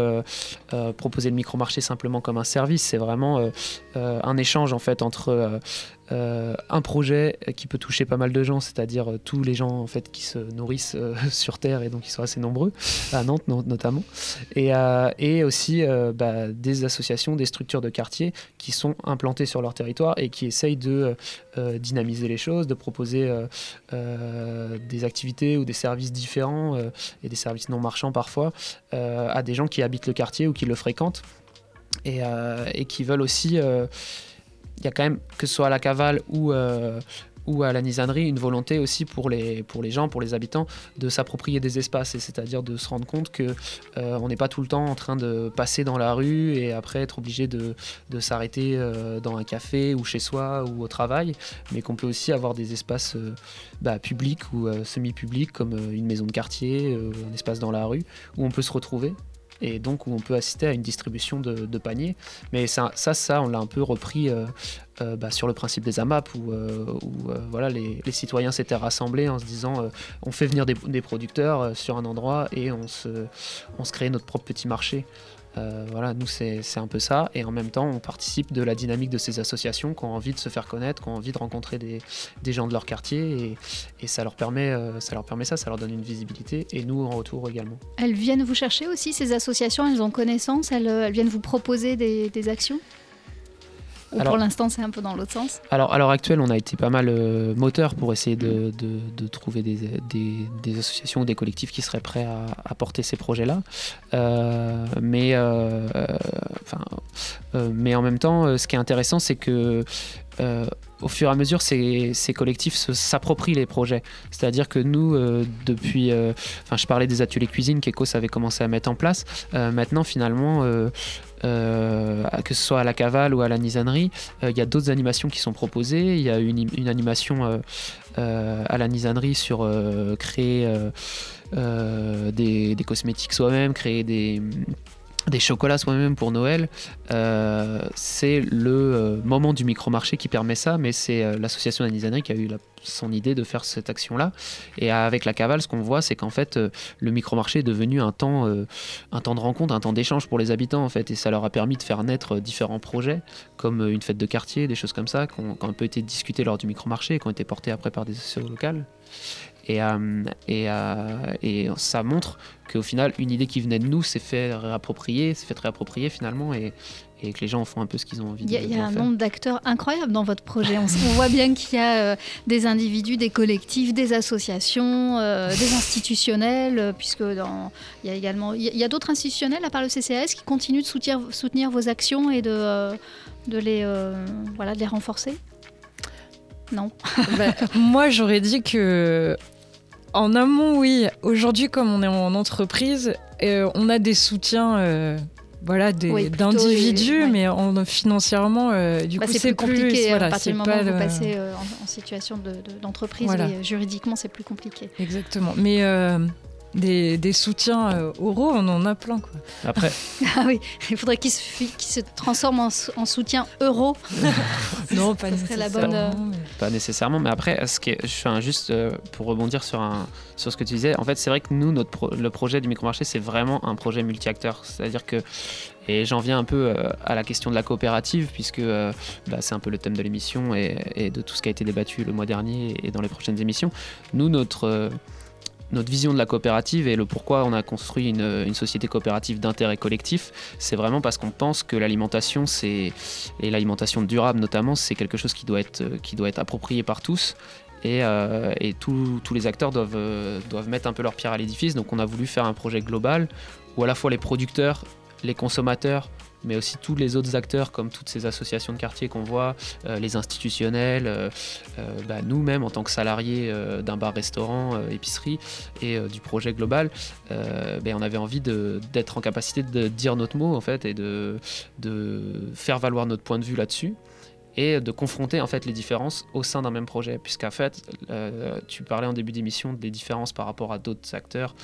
S6: proposer le micro-marché simplement comme un service. C'est vraiment un échange en fait entre euh, un projet qui peut toucher pas mal de gens, c'est-à-dire euh, tous les gens en fait qui se nourrissent euh, [LAUGHS] sur Terre et donc ils sont assez nombreux, à Nantes notamment, et, et aussi bah, des associations, des structures de quartier qui sont implantées sur leur territoire et qui essayent de dynamiser les choses, de proposer des activités ou des services différents et des services non marchands parfois à des gens qui habitent le quartier ou qui le fréquentent. Et, et qui veulent aussi il y a quand même, que ce soit à la cavale ou, euh, à la nisanerie, une volonté aussi pour les, gens, pour les habitants, de s'approprier des espaces, c'est-à-dire de se rendre compte que euh, on n'est pas tout le temps en train de passer dans la rue et après être obligé de, de s'arrêter euh, dans un café ou chez soi ou au travail, mais qu'on peut aussi avoir des espaces bah, publics ou semi-publics comme une maison de quartier, un espace dans la rue, où on peut se retrouver et donc où on peut assister à une distribution de, paniers. Mais ça, ça, on l'a un peu repris euh, euh, bah, sur le principe des AMAP, où, euh, voilà, les, citoyens s'étaient rassemblés en se disant on fait venir des, des producteurs sur un endroit et on se, on se crée notre propre petit marché. Euh, voilà, nous c'est un peu ça, et en même temps on participe de la dynamique de ces associations qui ont envie de se faire connaître, qui ont envie de rencontrer des, gens de leur quartier, et, ça, leur permet, euh, ça leur permet ça, ça leur donne une visibilité, et nous en retour également.
S4: Elles viennent vous chercher aussi, ces associations, elles ont connaissance, elles, viennent vous proposer des actions? Pour l'instant, c'est un peu dans l'autre sens
S6: Alors, à l'heure actuelle, on a été pas mal euh, moteur pour essayer de, trouver des, associations ou des collectifs qui seraient prêts à, porter ces projets-là. Euh, mais, euh, mais en même temps, ce qui est intéressant, c'est que au fur et à mesure, ces, collectifs s'approprient les projets. C'est-à-dire que nous, depuis, enfin, je parlais des ateliers cuisine qu'Ecos avait commencé à mettre en place. maintenant, finalement, euh, que ce soit à la cavale ou à la nisanerie, euh, il y a d'autres animations qui sont proposées. Il y a une, animation euh, à la nisanerie sur créer des, cosmétiques soi-même, créer des des chocolats soi-même pour Noël, euh, c'est le euh, moment du micro-marché qui permet ça, mais c'est euh, l'association d'Anisanerie qui a eu son idée de faire cette action-là. Et avec la cavale, ce qu'on voit, c'est qu'en fait, le micro-marché est devenu un temps, un temps de rencontre, un temps d'échange pour les habitants, en fait, et ça leur a permis de faire naître différents projets, comme une fête de quartier, des choses comme ça, qui ont, un peu été discutés lors du micro-marché et qui ont été portés après par des associations locales. Et, et, et, ça montre qu'au final, une idée qui venait de nous s'est fait réapproprier, s'est fait réapproprier finalement, et, et, que les gens font un peu ce qu'ils ont envie de
S4: faire. Il y a un nombre d'acteurs incroyable dans votre projet. On, voit bien qu'il y a euh, des individus, des collectifs, des associations, euh, des institutionnels, euh, puisque dans, il y a également il y a, d'autres institutionnels à part le CCAS qui continuent de soutenir, soutenir vos actions et de, de les voilà de les renforcer? Non.
S5: Bah, moi, j'aurais dit que en amont, oui. Aujourd'hui, comme on est en entreprise, euh, on a des soutiens. Euh, voilà, d'individus, mais en, financièrement, euh, du
S4: bah,
S5: coup,
S4: c'est plus compliqué. Voilà, à partir du moment où vous passez en, situation d'entreprise, juridiquement, c'est plus compliqué.
S5: Exactement. Mais des, des soutiens euh, oraux, on en a plein. Quoi.
S6: Après, [LAUGHS]
S4: Ah oui, il faudrait qu'il se, fi- qu'il se transforme en, soutien euro. [LAUGHS]
S5: non, pas
S4: Ce serait la bonne, euh,
S5: nécessairement, mais-
S6: Pas nécessairement, mais après, ce qui est, un juste euh, pour rebondir sur, sur ce que tu disais. En fait, c'est vrai que nous, notre le projet du micromarché, c'est vraiment un projet multi-acteurs. C'est-à-dire que, et j'en viens un peu euh, à la question de la coopérative, puisque euh, bah, c'est un peu le thème de l'émission et de tout ce qui a été débattu le mois dernier et dans les prochaines émissions. Nous, notre. Notre vision de la coopérative et le pourquoi on a construit une, société coopérative d'intérêt collectif, c'est vraiment parce qu'on pense que l'alimentation, et l'alimentation durable notamment, c'est quelque chose qui doit être, approprié par tous. Et, euh, tous les acteurs doivent, euh, doivent mettre un peu leur pierre à l'édifice. Donc on a voulu faire un projet global où à la fois les producteurs, les consommateurs, mais aussi tous les autres acteurs comme toutes ces associations de quartier qu'on voit, euh, les institutionnels, euh, euh, bah, nous-mêmes en tant que salariés d'un bar-restaurant, épicerie et du projet global, ben, on avait envie d'être en capacité de dire notre mot en fait et de, faire valoir notre point de vue là-dessus et de confronter en fait les différences au sein d'un même projet. Puisqu'en fait tu parlais en début d'émission des différences par rapport à d'autres acteurs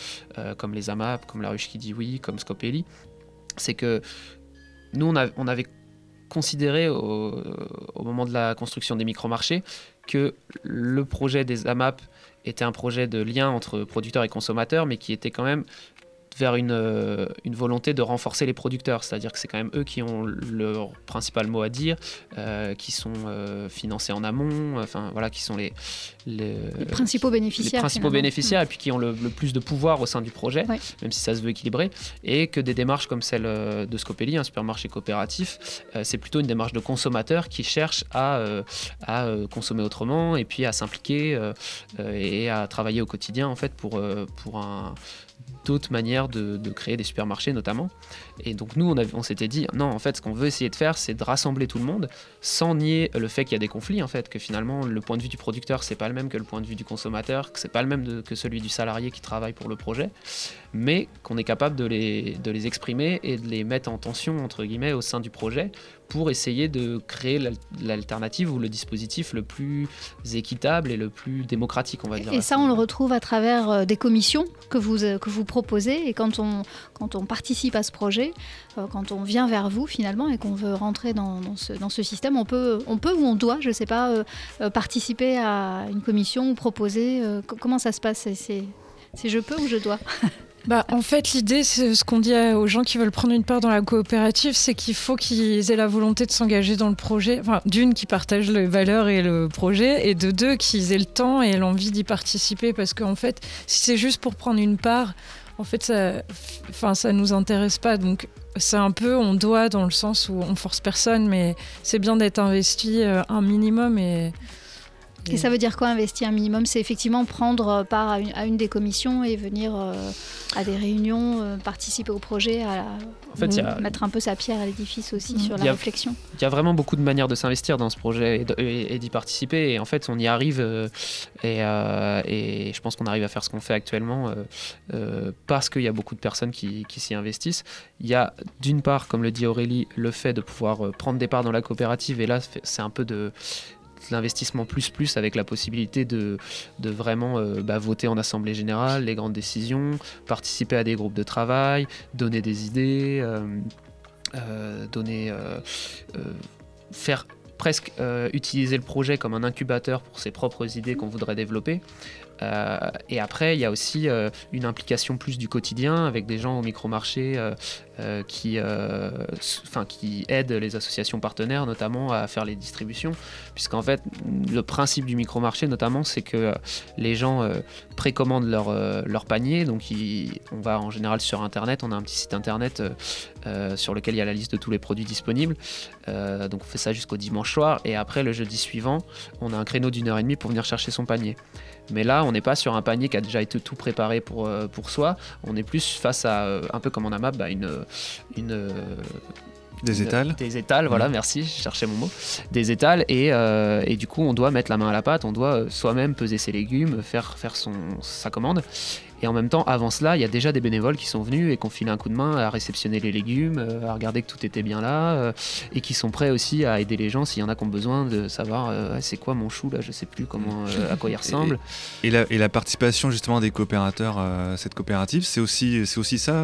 S6: comme les AMAP, comme La Ruche qui dit oui, comme Scopelli. C'est que nous on, avait considéré au, au moment de la construction des micro-marchés que le projet des AMAP était un projet de lien entre producteurs et consommateurs mais qui était quand même vers une, euh, une volonté de renforcer les producteurs, c'est-à-dire que c'est quand même eux qui ont leur principal mot à dire, euh, qui sont euh, financés en amont, enfin voilà, qui sont les, les,
S4: Les principaux
S6: les
S4: bénéficiaires.
S6: principaux
S4: finalement.
S6: bénéficiaires et puis qui ont le, le plus de pouvoir au sein du projet,
S4: Ouais.
S6: même si ça se veut équilibré, et que des démarches comme celle de Scopelli, un supermarché coopératif, euh, c'est plutôt une démarche de consommateur qui cherche à, à consommer autrement et puis à s'impliquer et à travailler au quotidien en fait pour, pour un d'autres manières de, créer des supermarchés notamment. Et donc nous, on, s'était dit, non, en fait, ce qu'on veut essayer de faire, c'est de rassembler tout le monde, sans nier le fait qu'il y a des conflits, en fait, que finalement, le point de vue du producteur, c'est pas le même que le point de vue du consommateur, que c'est pas le même que celui du salarié qui travaille pour le projet, mais qu'on est capable de les, de les exprimer et de les mettre en tension, entre guillemets, au sein du projet, pour essayer de créer l'al- l'alternative ou le dispositif le plus équitable et le plus démocratique, on va dire.
S4: Et ça, on le retrouve à travers euh, des commissions que vous, euh, que vous proposez. Et quand on, quand on participe à ce projet, euh, quand on vient vers vous finalement et qu'on veut rentrer dans, ce, dans ce système, on peut, on peut ou on doit, je ne sais pas, participer à une commission ou proposer. co- comment ça se passe? C'est je peux ou je dois? [LAUGHS]
S5: Bah, en fait, l'idée, c'est ce qu'on dit aux gens qui veulent prendre une part dans la coopérative, c'est qu'il faut qu'ils aient la volonté de s'engager dans le projet. Enfin, d'une, qu'ils partagent les valeurs et le projet, et de deux, qu'ils aient le temps et l'envie d'y participer. Parce qu'en fait, si c'est juste pour prendre une part, en fait, ça, enfin, ça nous intéresse pas. Donc, c'est un peu, on doit dans le sens où on force personne, mais c'est bien d'être investi euh, un minimum et.
S4: Et ça veut dire quoi investir un minimum? C'est effectivement prendre part à une, à une des commissions et venir euh, à des réunions, euh, participer au projet, à la-
S6: En fait, il y a-
S4: mettre un peu sa pierre à l'édifice aussi
S5: Mm.
S4: sur la
S6: a-
S4: réflexion.
S6: Il y a vraiment beaucoup de manières de s'investir dans ce projet et d'y participer. Et en fait, on y arrive euh, et, et je pense qu'on arrive à faire ce qu'on fait actuellement parce qu'il y a beaucoup de personnes qui, qui s'y investissent. Il y a d'une part, comme le dit Aurélie, le fait de pouvoir prendre des parts dans la coopérative. Et là, c'est un peu de l'investissement plus plus avec la possibilité de, vraiment euh, bah, voter en assemblée générale les grandes décisions, participer à des groupes de travail, donner des idées, euh, euh, donner faire presque utiliser le projet comme un incubateur pour ses propres idées qu'on voudrait développer. Euh, et après, il y a aussi euh, une implication plus du quotidien avec des gens au micro-marché euh, qui, qui aident les associations partenaires notamment à faire les distributions. Puisqu'en fait, le principe du micro-marché notamment, c'est que les gens précommandent leur, panier. Donc on va en général sur Internet, on a un petit site Internet sur lequel il y a la liste de tous les produits disponibles. Donc on fait ça jusqu'au dimanche soir. Et après, le jeudi suivant, on a un créneau d'une heure et demie pour venir chercher son panier. Mais là, on n'est pas sur un panier qui a déjà été tout préparé pour, euh, pour soi. On est plus face à, euh, un peu comme en AMAP, bah, une, une, euh,
S1: Des étals
S6: Des étals, voilà, merci, je cherchais mon mot. Des étals, et, euh, et du coup, on doit mettre la main à la pâte, on doit soi-même peser ses légumes, faire, faire son, sa commande. Et en même temps, avant cela, il y a déjà des bénévoles qui sont venus et qui ont filé un coup de main à réceptionner les légumes, euh, à regarder que tout était bien là, euh, et qui sont prêts aussi à aider les gens s'il y en a qui ont besoin de savoir euh, c'est quoi mon chou là, je sais plus comment, à quoi il ressemble.
S1: Et, la, et, la, participation justement des coopérateurs à cette coopérative, c'est aussi, c'est aussi ça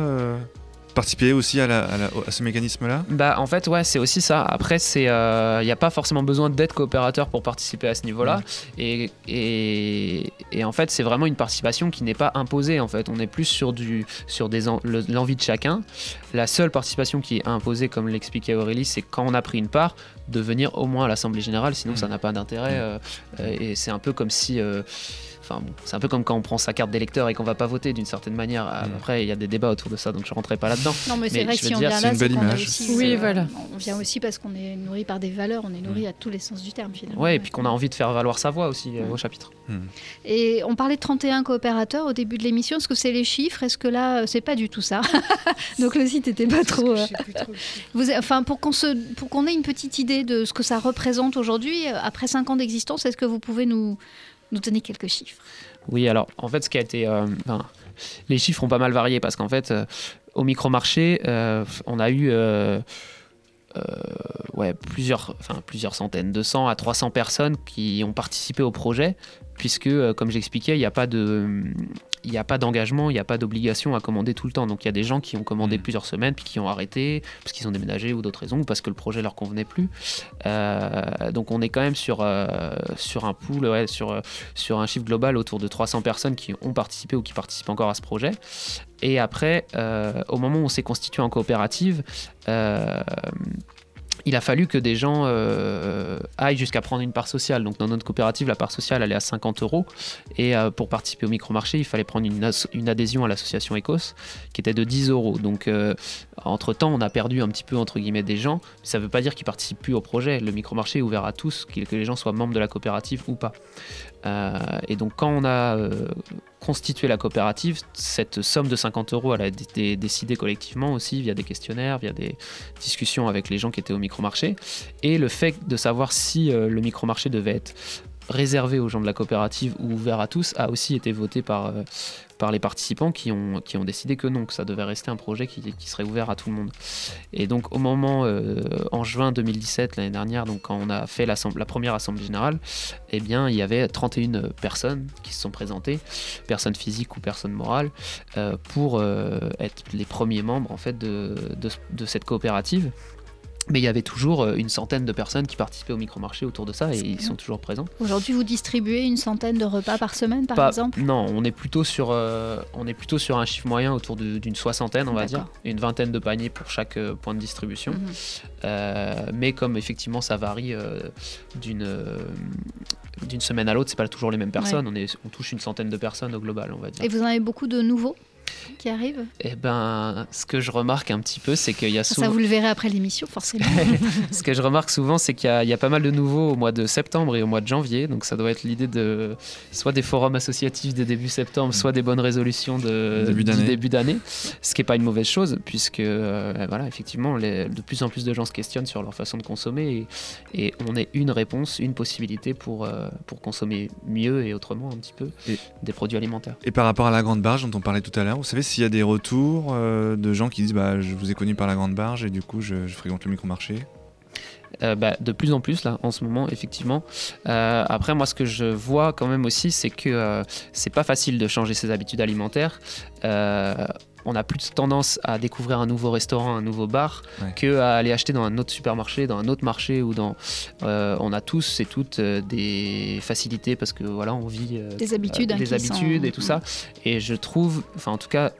S1: participer aussi à, ce mécanisme-là
S6: Bah en fait ouais c'est aussi ça. Après c'est il euh, n'y a pas forcément besoin d'être coopérateur pour participer à ce niveau-là et, et, en fait c'est vraiment une participation qui n'est pas imposée en fait. On est plus sur du sur des l'envie de chacun. La seule participation qui est imposée comme l'expliquait Aurélie c'est quand on a pris une part de venir au moins à l'assemblée générale sinon ça n'a pas d'intérêt euh, euh, et c'est un peu comme si c'est un peu comme quand on prend sa carte d'électeur et qu'on va pas voter d'une certaine manière. Mm. Après, il y a des débats autour de ça, donc je rentrerai pas là-dedans.
S4: Non, mais, c'est vrai que si on vient
S1: là, c'est qu'on
S4: aussi. Oui, voilà. On vient aussi parce qu'on est nourri par des valeurs, on est nourri mm. à tous les sens du terme finalement.
S6: Ouais, et puis qu'on a envie de faire valoir sa voix aussi euh, mm. au chapitre.
S4: Et on parlait de 31 coopérateurs au début de l'émission. Est-ce que c'est les chiffres? Est-ce que là, c'est pas du tout ça? [LAUGHS] Donc le site était pas trop. Euh, vous, enfin, pour qu'on se, pour qu'on ait une petite idée de ce que ça représente aujourd'hui, euh, après 5 ans d'existence, est-ce que vous pouvez nous nous donner quelques chiffres
S6: oui, alors en fait, ce qui a été. Euh, les chiffres ont pas mal varié parce qu'en fait, euh, au micro-marché, euh, on a eu. ouais, plusieurs, enfin, plusieurs centaines, 200 à 300 personnes qui ont participé au projet, puisque, comme j'expliquais, il n'y a pas de, il n'y a pas d'engagement, il n'y a pas d'obligation à commander tout le temps. Donc il y a des gens qui ont commandé mm. plusieurs semaines puis qui ont arrêté parce qu'ils ont déménagé ou d'autres raisons ou parce que le projet leur convenait plus. Euh, donc on est quand même sur, euh, sur un pool, ouais, sur, sur un chiffre global autour de 300 personnes qui ont participé ou qui participent encore à ce projet. Et après, euh, au moment où on s'est constitué en coopérative, il a fallu que des gens euh, aillent jusqu'à prendre une part sociale. Donc dans notre coopérative, la part sociale, est à 50 euros. Et euh, pour participer au micro-marché, il fallait prendre une, adhésion à l'association ECOS qui était de 10 euros. Donc euh, entre-temps, on a perdu un petit peu, entre guillemets, des gens. Ça ne veut pas dire qu'ils participent plus au projet. Le micro-marché est ouvert à tous, que les gens soient membres de la coopérative ou pas. Et donc quand on a constituer la coopérative, cette somme de 50 euros, elle a été décidée collectivement aussi via des questionnaires, via des discussions avec les gens qui étaient au micro-marché. Et le fait de savoir si euh, le micro-marché devait être réservé aux gens de la coopérative ou ouvert à tous a aussi été voté par, euh, par les participants qui ont, qui ont décidé que non, que ça devait rester un projet qui, qui serait ouvert à tout le monde. Et donc au moment, euh, en juin 2017, l'année dernière, donc quand on a fait la première assemblée générale, eh bien il y avait 31 personnes qui se sont présentées, personnes physiques ou personnes morales, euh, pour être les premiers membres en fait de, de cette coopérative. Mais il y avait toujours euh, une centaine de personnes qui participaient au micro-marché autour de ça et ils sont toujours présents.
S4: Aujourd'hui, vous distribuez une centaine de repas par semaine, par exemple?
S6: Non, on est, plutôt sur, euh, on est plutôt sur un chiffre moyen autour d'une soixantaine, on va dire. Une vingtaine de paniers pour chaque euh, point de distribution. Mhm. mais comme effectivement ça varie d'une d'une semaine à l'autre, c'est pas toujours les mêmes personnes. On, est, on touche une centaine de personnes au global, on va dire.
S4: Et vous en avez beaucoup de nouveaux? Qui arrive
S6: Eh ben, ce que je remarque un petit peu, c'est qu'il y a souvent.
S4: Ça, vous le verrez après l'émission, forcément. [LAUGHS]
S6: ce que je remarque souvent, c'est qu'il y, a pas mal de nouveaux au mois de septembre et au mois de janvier. Donc, ça doit être l'idée de soit des forums associatifs de début septembre, soit des bonnes résolutions de début d'année. Ce qui n'est pas une mauvaise chose, puisque, euh, voilà, effectivement, les, de plus en plus de gens se questionnent sur leur façon de consommer et, on est une réponse, une possibilité pour, euh, pour consommer mieux et autrement un petit peu des produits alimentaires.
S1: Et par rapport à la grande barge dont on parlait tout à l'heure, vous savez s'il y a des retours euh, de gens qui disent bah, Je vous ai connu par la Grande Barge et du coup, je, fréquente le micro-marché.
S6: Euh, bah, de plus en plus là en ce moment effectivement. Euh, après moi ce que je vois quand même aussi c'est que c'est pas facile de changer ses habitudes alimentaires on a plus tendance à découvrir un nouveau restaurant, un nouveau bar, que à aller acheter dans un autre supermarché, dans un autre marché ou dans. on a tous et toutes des facilités parce que voilà, on vit
S4: des habitudes,
S6: des habitudes et tout ça. Et je trouve, enfin en tout cas,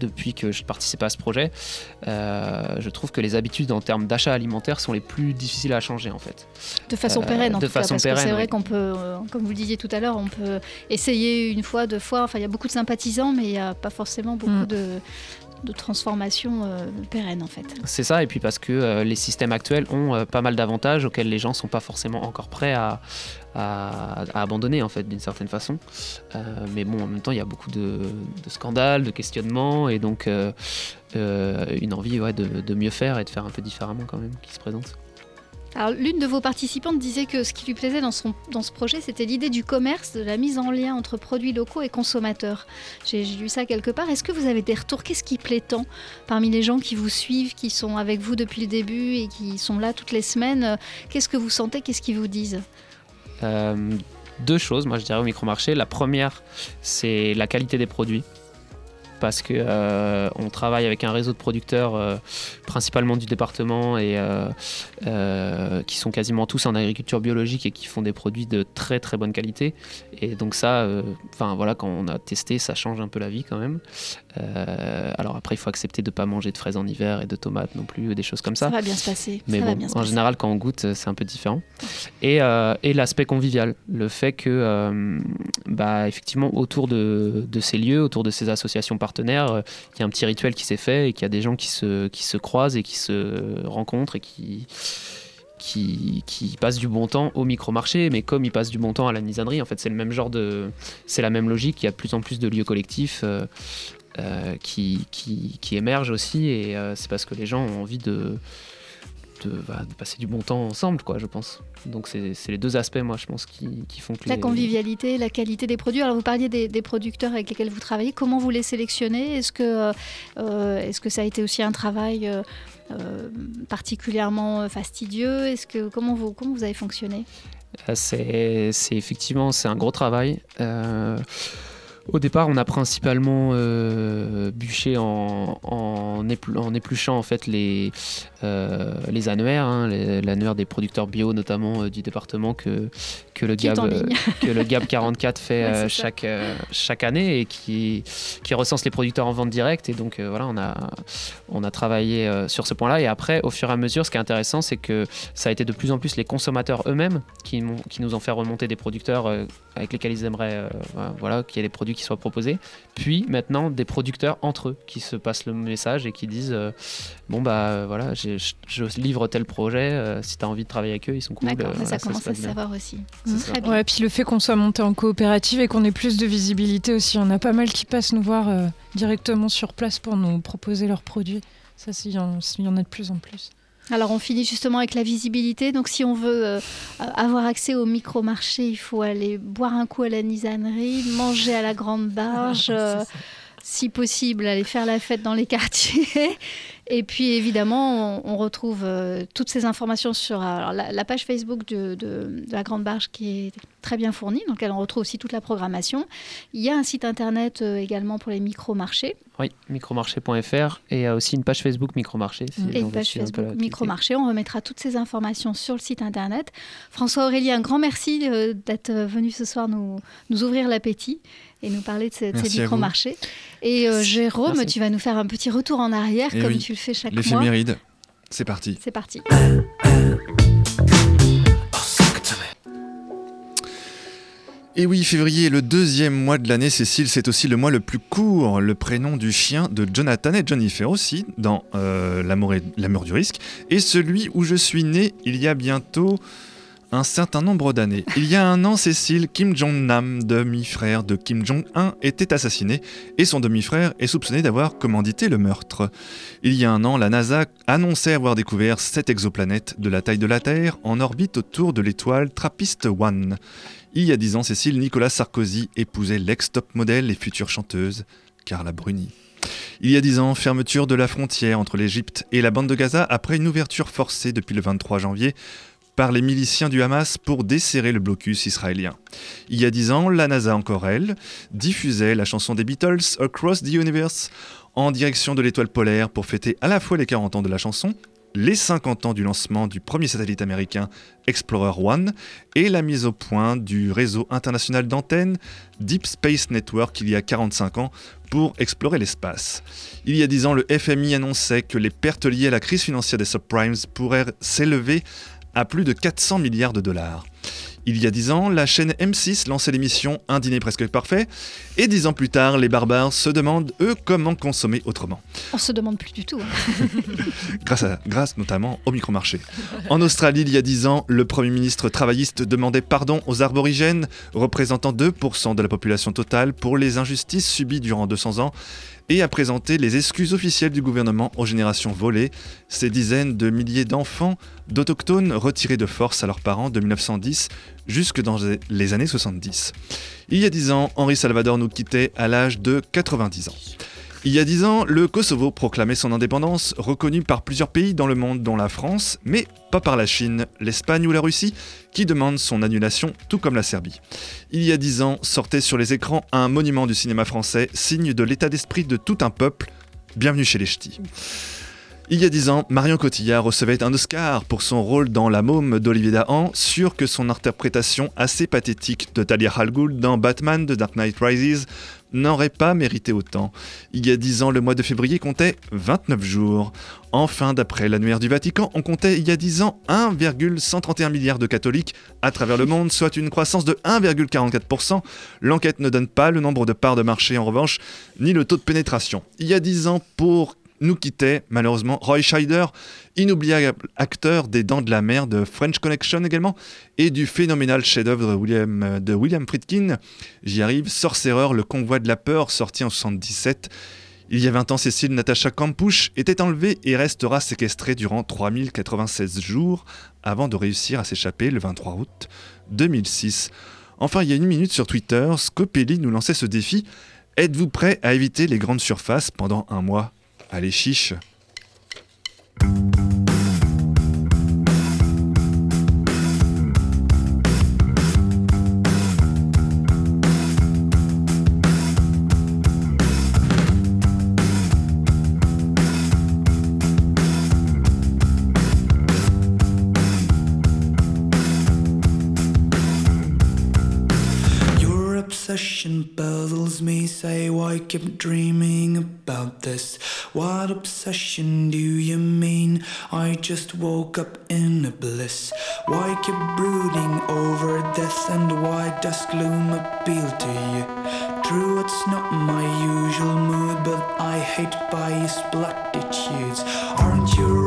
S6: depuis que je participe à ce projet, euh, je trouve que les habitudes en termes d'achat alimentaire sont les plus difficiles à changer en fait.
S4: De façon pérenne en de tout façon cas, parce que c'est vrai qu'on peut, euh, comme vous le disiez tout à l'heure, on peut essayer une fois, deux fois, enfin il y a beaucoup de sympathisants, mais il n'y a pas forcément beaucoup mm. de, de transformation euh, pérenne en fait.
S6: C'est ça, et puis parce que les systèmes actuels ont pas mal d'avantages auxquels les gens ne sont pas forcément encore prêts à, à, abandonner en fait d'une certaine façon. Euh, mais bon, en même temps, il y a beaucoup de, scandales, de questionnements et donc euh, euh, une envie ouais, de, mieux faire et de faire un peu différemment quand même qui se présente.
S4: Alors, l'une de vos participantes disait que ce qui lui plaisait dans, son, dans ce projet, c'était l'idée du commerce, de la mise en lien entre produits locaux et consommateurs. J'ai lu ça quelque part. Est-ce que vous avez des retours? Qu'est-ce qui plaît tant parmi les gens qui vous suivent, qui sont avec vous depuis le début et qui sont là toutes les semaines? Qu'est-ce que vous sentez? Qu'est-ce qu'ils vous disent?
S6: Euh, deux choses, moi je dirais au micro-marché. La première, c'est la qualité des produits. Parce que euh, on travaille avec un réseau de producteurs, euh, principalement du département, et euh, qui sont quasiment tous en agriculture biologique et qui font des produits de très très bonne qualité. Et donc ça, enfin voilà, quand on a testé, ça change un peu la vie quand même. Euh, alors après, il faut accepter de ne pas manger de fraises en hiver et de tomates non plus, des choses comme ça.
S4: Ça va bien se passer.
S6: Mais
S4: ça va
S6: bon,
S4: bien se
S6: en
S4: passer.
S6: général, quand on goûte, c'est un peu différent. Et, euh, et l'aspect convivial, le fait que, euh, bah, effectivement, autour de, de ces lieux, autour de ces associations partenaires, il y a un petit rituel qui s'est fait et qu'il y a des gens qui se, qui se croisent et qui se rencontrent et qui, qui, qui passent du bon temps au micro-marché, mais comme ils passent du bon temps à la nisannerie, en fait, c'est le même genre de. C'est la même logique. Il y a de plus en plus de lieux collectifs. euh, euh, qui, qui, qui émergent aussi et euh, c'est parce que les gens ont envie de, de, bah, de passer du bon temps ensemble, quoi, je pense. Donc c'est les deux aspects, moi, je pense, qui, qui font que
S4: La
S6: les-
S4: convivialité, la qualité des produits. Alors vous parliez des, des producteurs avec lesquels vous travaillez. Comment vous les sélectionnez? Est-ce que, euh, est-ce que ça a été aussi un travail particulièrement fastidieux? Est-ce que comment vous comment vous avez fonctionné?
S6: C'est c'est effectivement c'est un gros travail. Au départ, on a principalement euh, bûché en, en, éplu- en épluchant en fait les, euh, les annuaires, hein, l'annuaire des producteurs bio notamment euh, du département que, que, le GAB, que le GAB 44 [LAUGHS] fait
S4: Ouais,
S6: chaque, chaque année et qui, qui recense les producteurs en vente directe. Et donc voilà, on a, on a travaillé sur ce point-là. Et après, au fur et à mesure, ce qui est intéressant, c'est que ça a été de plus en plus les consommateurs eux-mêmes qui, qui nous ont fait remonter des producteurs avec lesquels ils aimeraient voilà, qu'il y ait des produits qui soient proposés. Puis maintenant, des producteurs entre eux qui se passent le message et qui disent euh, Bon, bah euh, voilà, je, je livre tel projet, euh, si tu as envie de travailler avec eux, ils sont cool.
S4: D'accord,
S6: euh,
S4: ça,
S6: voilà,
S4: ça
S6: se
S4: commence à se
S6: bien.
S4: savoir aussi.
S6: Ça.
S4: Très bien.
S5: Ouais, puis le fait qu'on soit monté en coopérative et qu'on ait plus de visibilité aussi. Il y en a pas mal qui passent nous voir euh, directement sur place pour nous proposer leurs produits. Ça, c'est- il y, y en a de plus en plus.
S4: Alors on finit justement avec la visibilité. Donc si on veut euh, avoir accès au micro-marché, il faut aller boire un coup à la nisannerie, manger à la grande barge, [LAUGHS] euh, si possible aller faire la fête dans les quartiers. [LAUGHS] Et puis évidemment, on, on retrouve euh, toutes ces informations sur alors, la, la page Facebook de, de- de la Grande Barge qui est très bien fournie, dans laquelle on retrouve aussi toute la programmation. Il y a un site internet euh, également pour les micro-marchés.
S6: Oui, micromarché.fr et il y a aussi une page Facebook Micromarché. si
S4: et
S6: on
S4: une page
S6: un
S4: Facebook. Micromarché. On remettra toutes ces informations sur le site internet. François Aurélie, un grand merci euh, d'être euh, venu ce soir nous, nous ouvrir l'appétit et nous parler de, ces- micromarchés. Et euh, Jérôme,
S6: Merci.
S4: tu vas nous faire un petit retour en arrière
S1: Eh
S4: comme
S1: oui,
S4: tu le fais chaque mois.
S1: L'éphéméride, c'est parti.
S4: C'est parti. [LAUGHS]
S1: Et oui, février le deuxième mois de l'année, Cécile, c'est aussi le mois le plus court. Le prénom du chien de Jonathan et Jennifer aussi, dans euh, L'amour du risque, et celui où je suis né il y a bientôt un certain nombre d'années. Il y a un an, Cécile, Kim Jong-nam, demi-frère de Kim Jong-un, était assassiné, et son demi-frère est soupçonné d'avoir commandité le meurtre. Il y a un an, la NASA annonçait avoir découvert sept exoplanètes de la taille de la Terre en orbite autour de l'étoile Trappist-1. Il y a dix ans, Cécile, Nicolas Sarkozy épousait l'ex-top modèle et future chanteuse Carla Bruni. Il y a dix ans, fermeture de la frontière entre l'Égypte et la bande de Gaza après une ouverture forcée depuis le 23 janvier par les miliciens du Hamas pour desserrer le blocus israélien. Il y a dix ans, la NASA, encore elle, diffusait la chanson des Beatles Across the Universe en direction de l'étoile polaire pour fêter à la fois les 40 ans de la chanson, les 50 ans du lancement du premier satellite américain Explorer One et la mise au point du réseau international d'antennes Deep Space Network il y a 45 ans pour explorer l'espace. Il y a 10 ans, le FMI annonçait que les pertes liées à la crise financière des subprimes pourraient s'élever à plus de 400 milliards de dollars. Il y a 10 ans, la chaîne M6 lançait l'émission Un dîner presque parfait, et 10 ans plus tard, les barbares se demandent, eux, comment consommer autrement
S4: On se demande plus du tout. hein. [LAUGHS]
S1: grâce, à- grâce notamment au micromarché. En Australie, il y a 10 ans, le Premier ministre travailliste demandait pardon aux arborigènes, représentant 2% de la population totale, pour les injustices subies durant 200 ans, et a présenté les excuses officielles du gouvernement aux générations volées, ces dizaines de milliers d'enfants d'autochtones retirés de force à leurs parents de 1910 jusque dans les années 70. Il y a dix ans, Henri Salvador nous quittait à l'âge de 90 ans. Il y a dix ans, le Kosovo proclamait son indépendance, reconnue par plusieurs pays dans le monde, dont la France, mais pas par la Chine, l'Espagne ou la Russie, qui demandent son annulation, tout comme la Serbie. Il y a dix ans, sortait sur les écrans un monument du cinéma français, signe de l'état d'esprit de tout un peuple. Bienvenue chez les Ch'tis. Il y a dix ans, Marion Cotillard recevait un Oscar pour son rôle dans La Môme d'Olivier Dahan, sûr que son interprétation assez pathétique de Talia al Ghul dans Batman de Dark Knight Rises n'aurait pas mérité autant. Il y a dix ans, le mois de février comptait 29 jours. Enfin, d'après l'annuaire du Vatican, on comptait il y a dix ans 1,131 milliards de catholiques à travers le monde, soit une croissance de 1,44%. L'enquête ne donne pas le nombre de parts de marché en revanche, ni le taux de pénétration. Il y a dix ans, pour nous quittait malheureusement Roy Scheider, inoubliable acteur des Dents de la Mer de French Connection également, et du phénoménal chef-d'œuvre de William, de Friedkin. J'y arrive, Sorcerer, le convoi de la peur, sorti en 77. Il y a 20 ans, Cécile Natacha Kampusch était enlevée et restera séquestrée durant 3096 jours avant de réussir à s'échapper le 23 août 2006. Enfin, il y a une minute sur Twitter, Scopelli nous lançait ce défi. Êtes-vous prêt à éviter les grandes surfaces pendant un mois? Allez, chiche
S8: obsession puzzles me. Say, why keep dreaming about this? What obsession do you mean? I just woke up in a bliss. Why keep brooding over death? And why does gloom appeal to you? True, it's not my usual mood, but I hate biased platitudes. Aren't you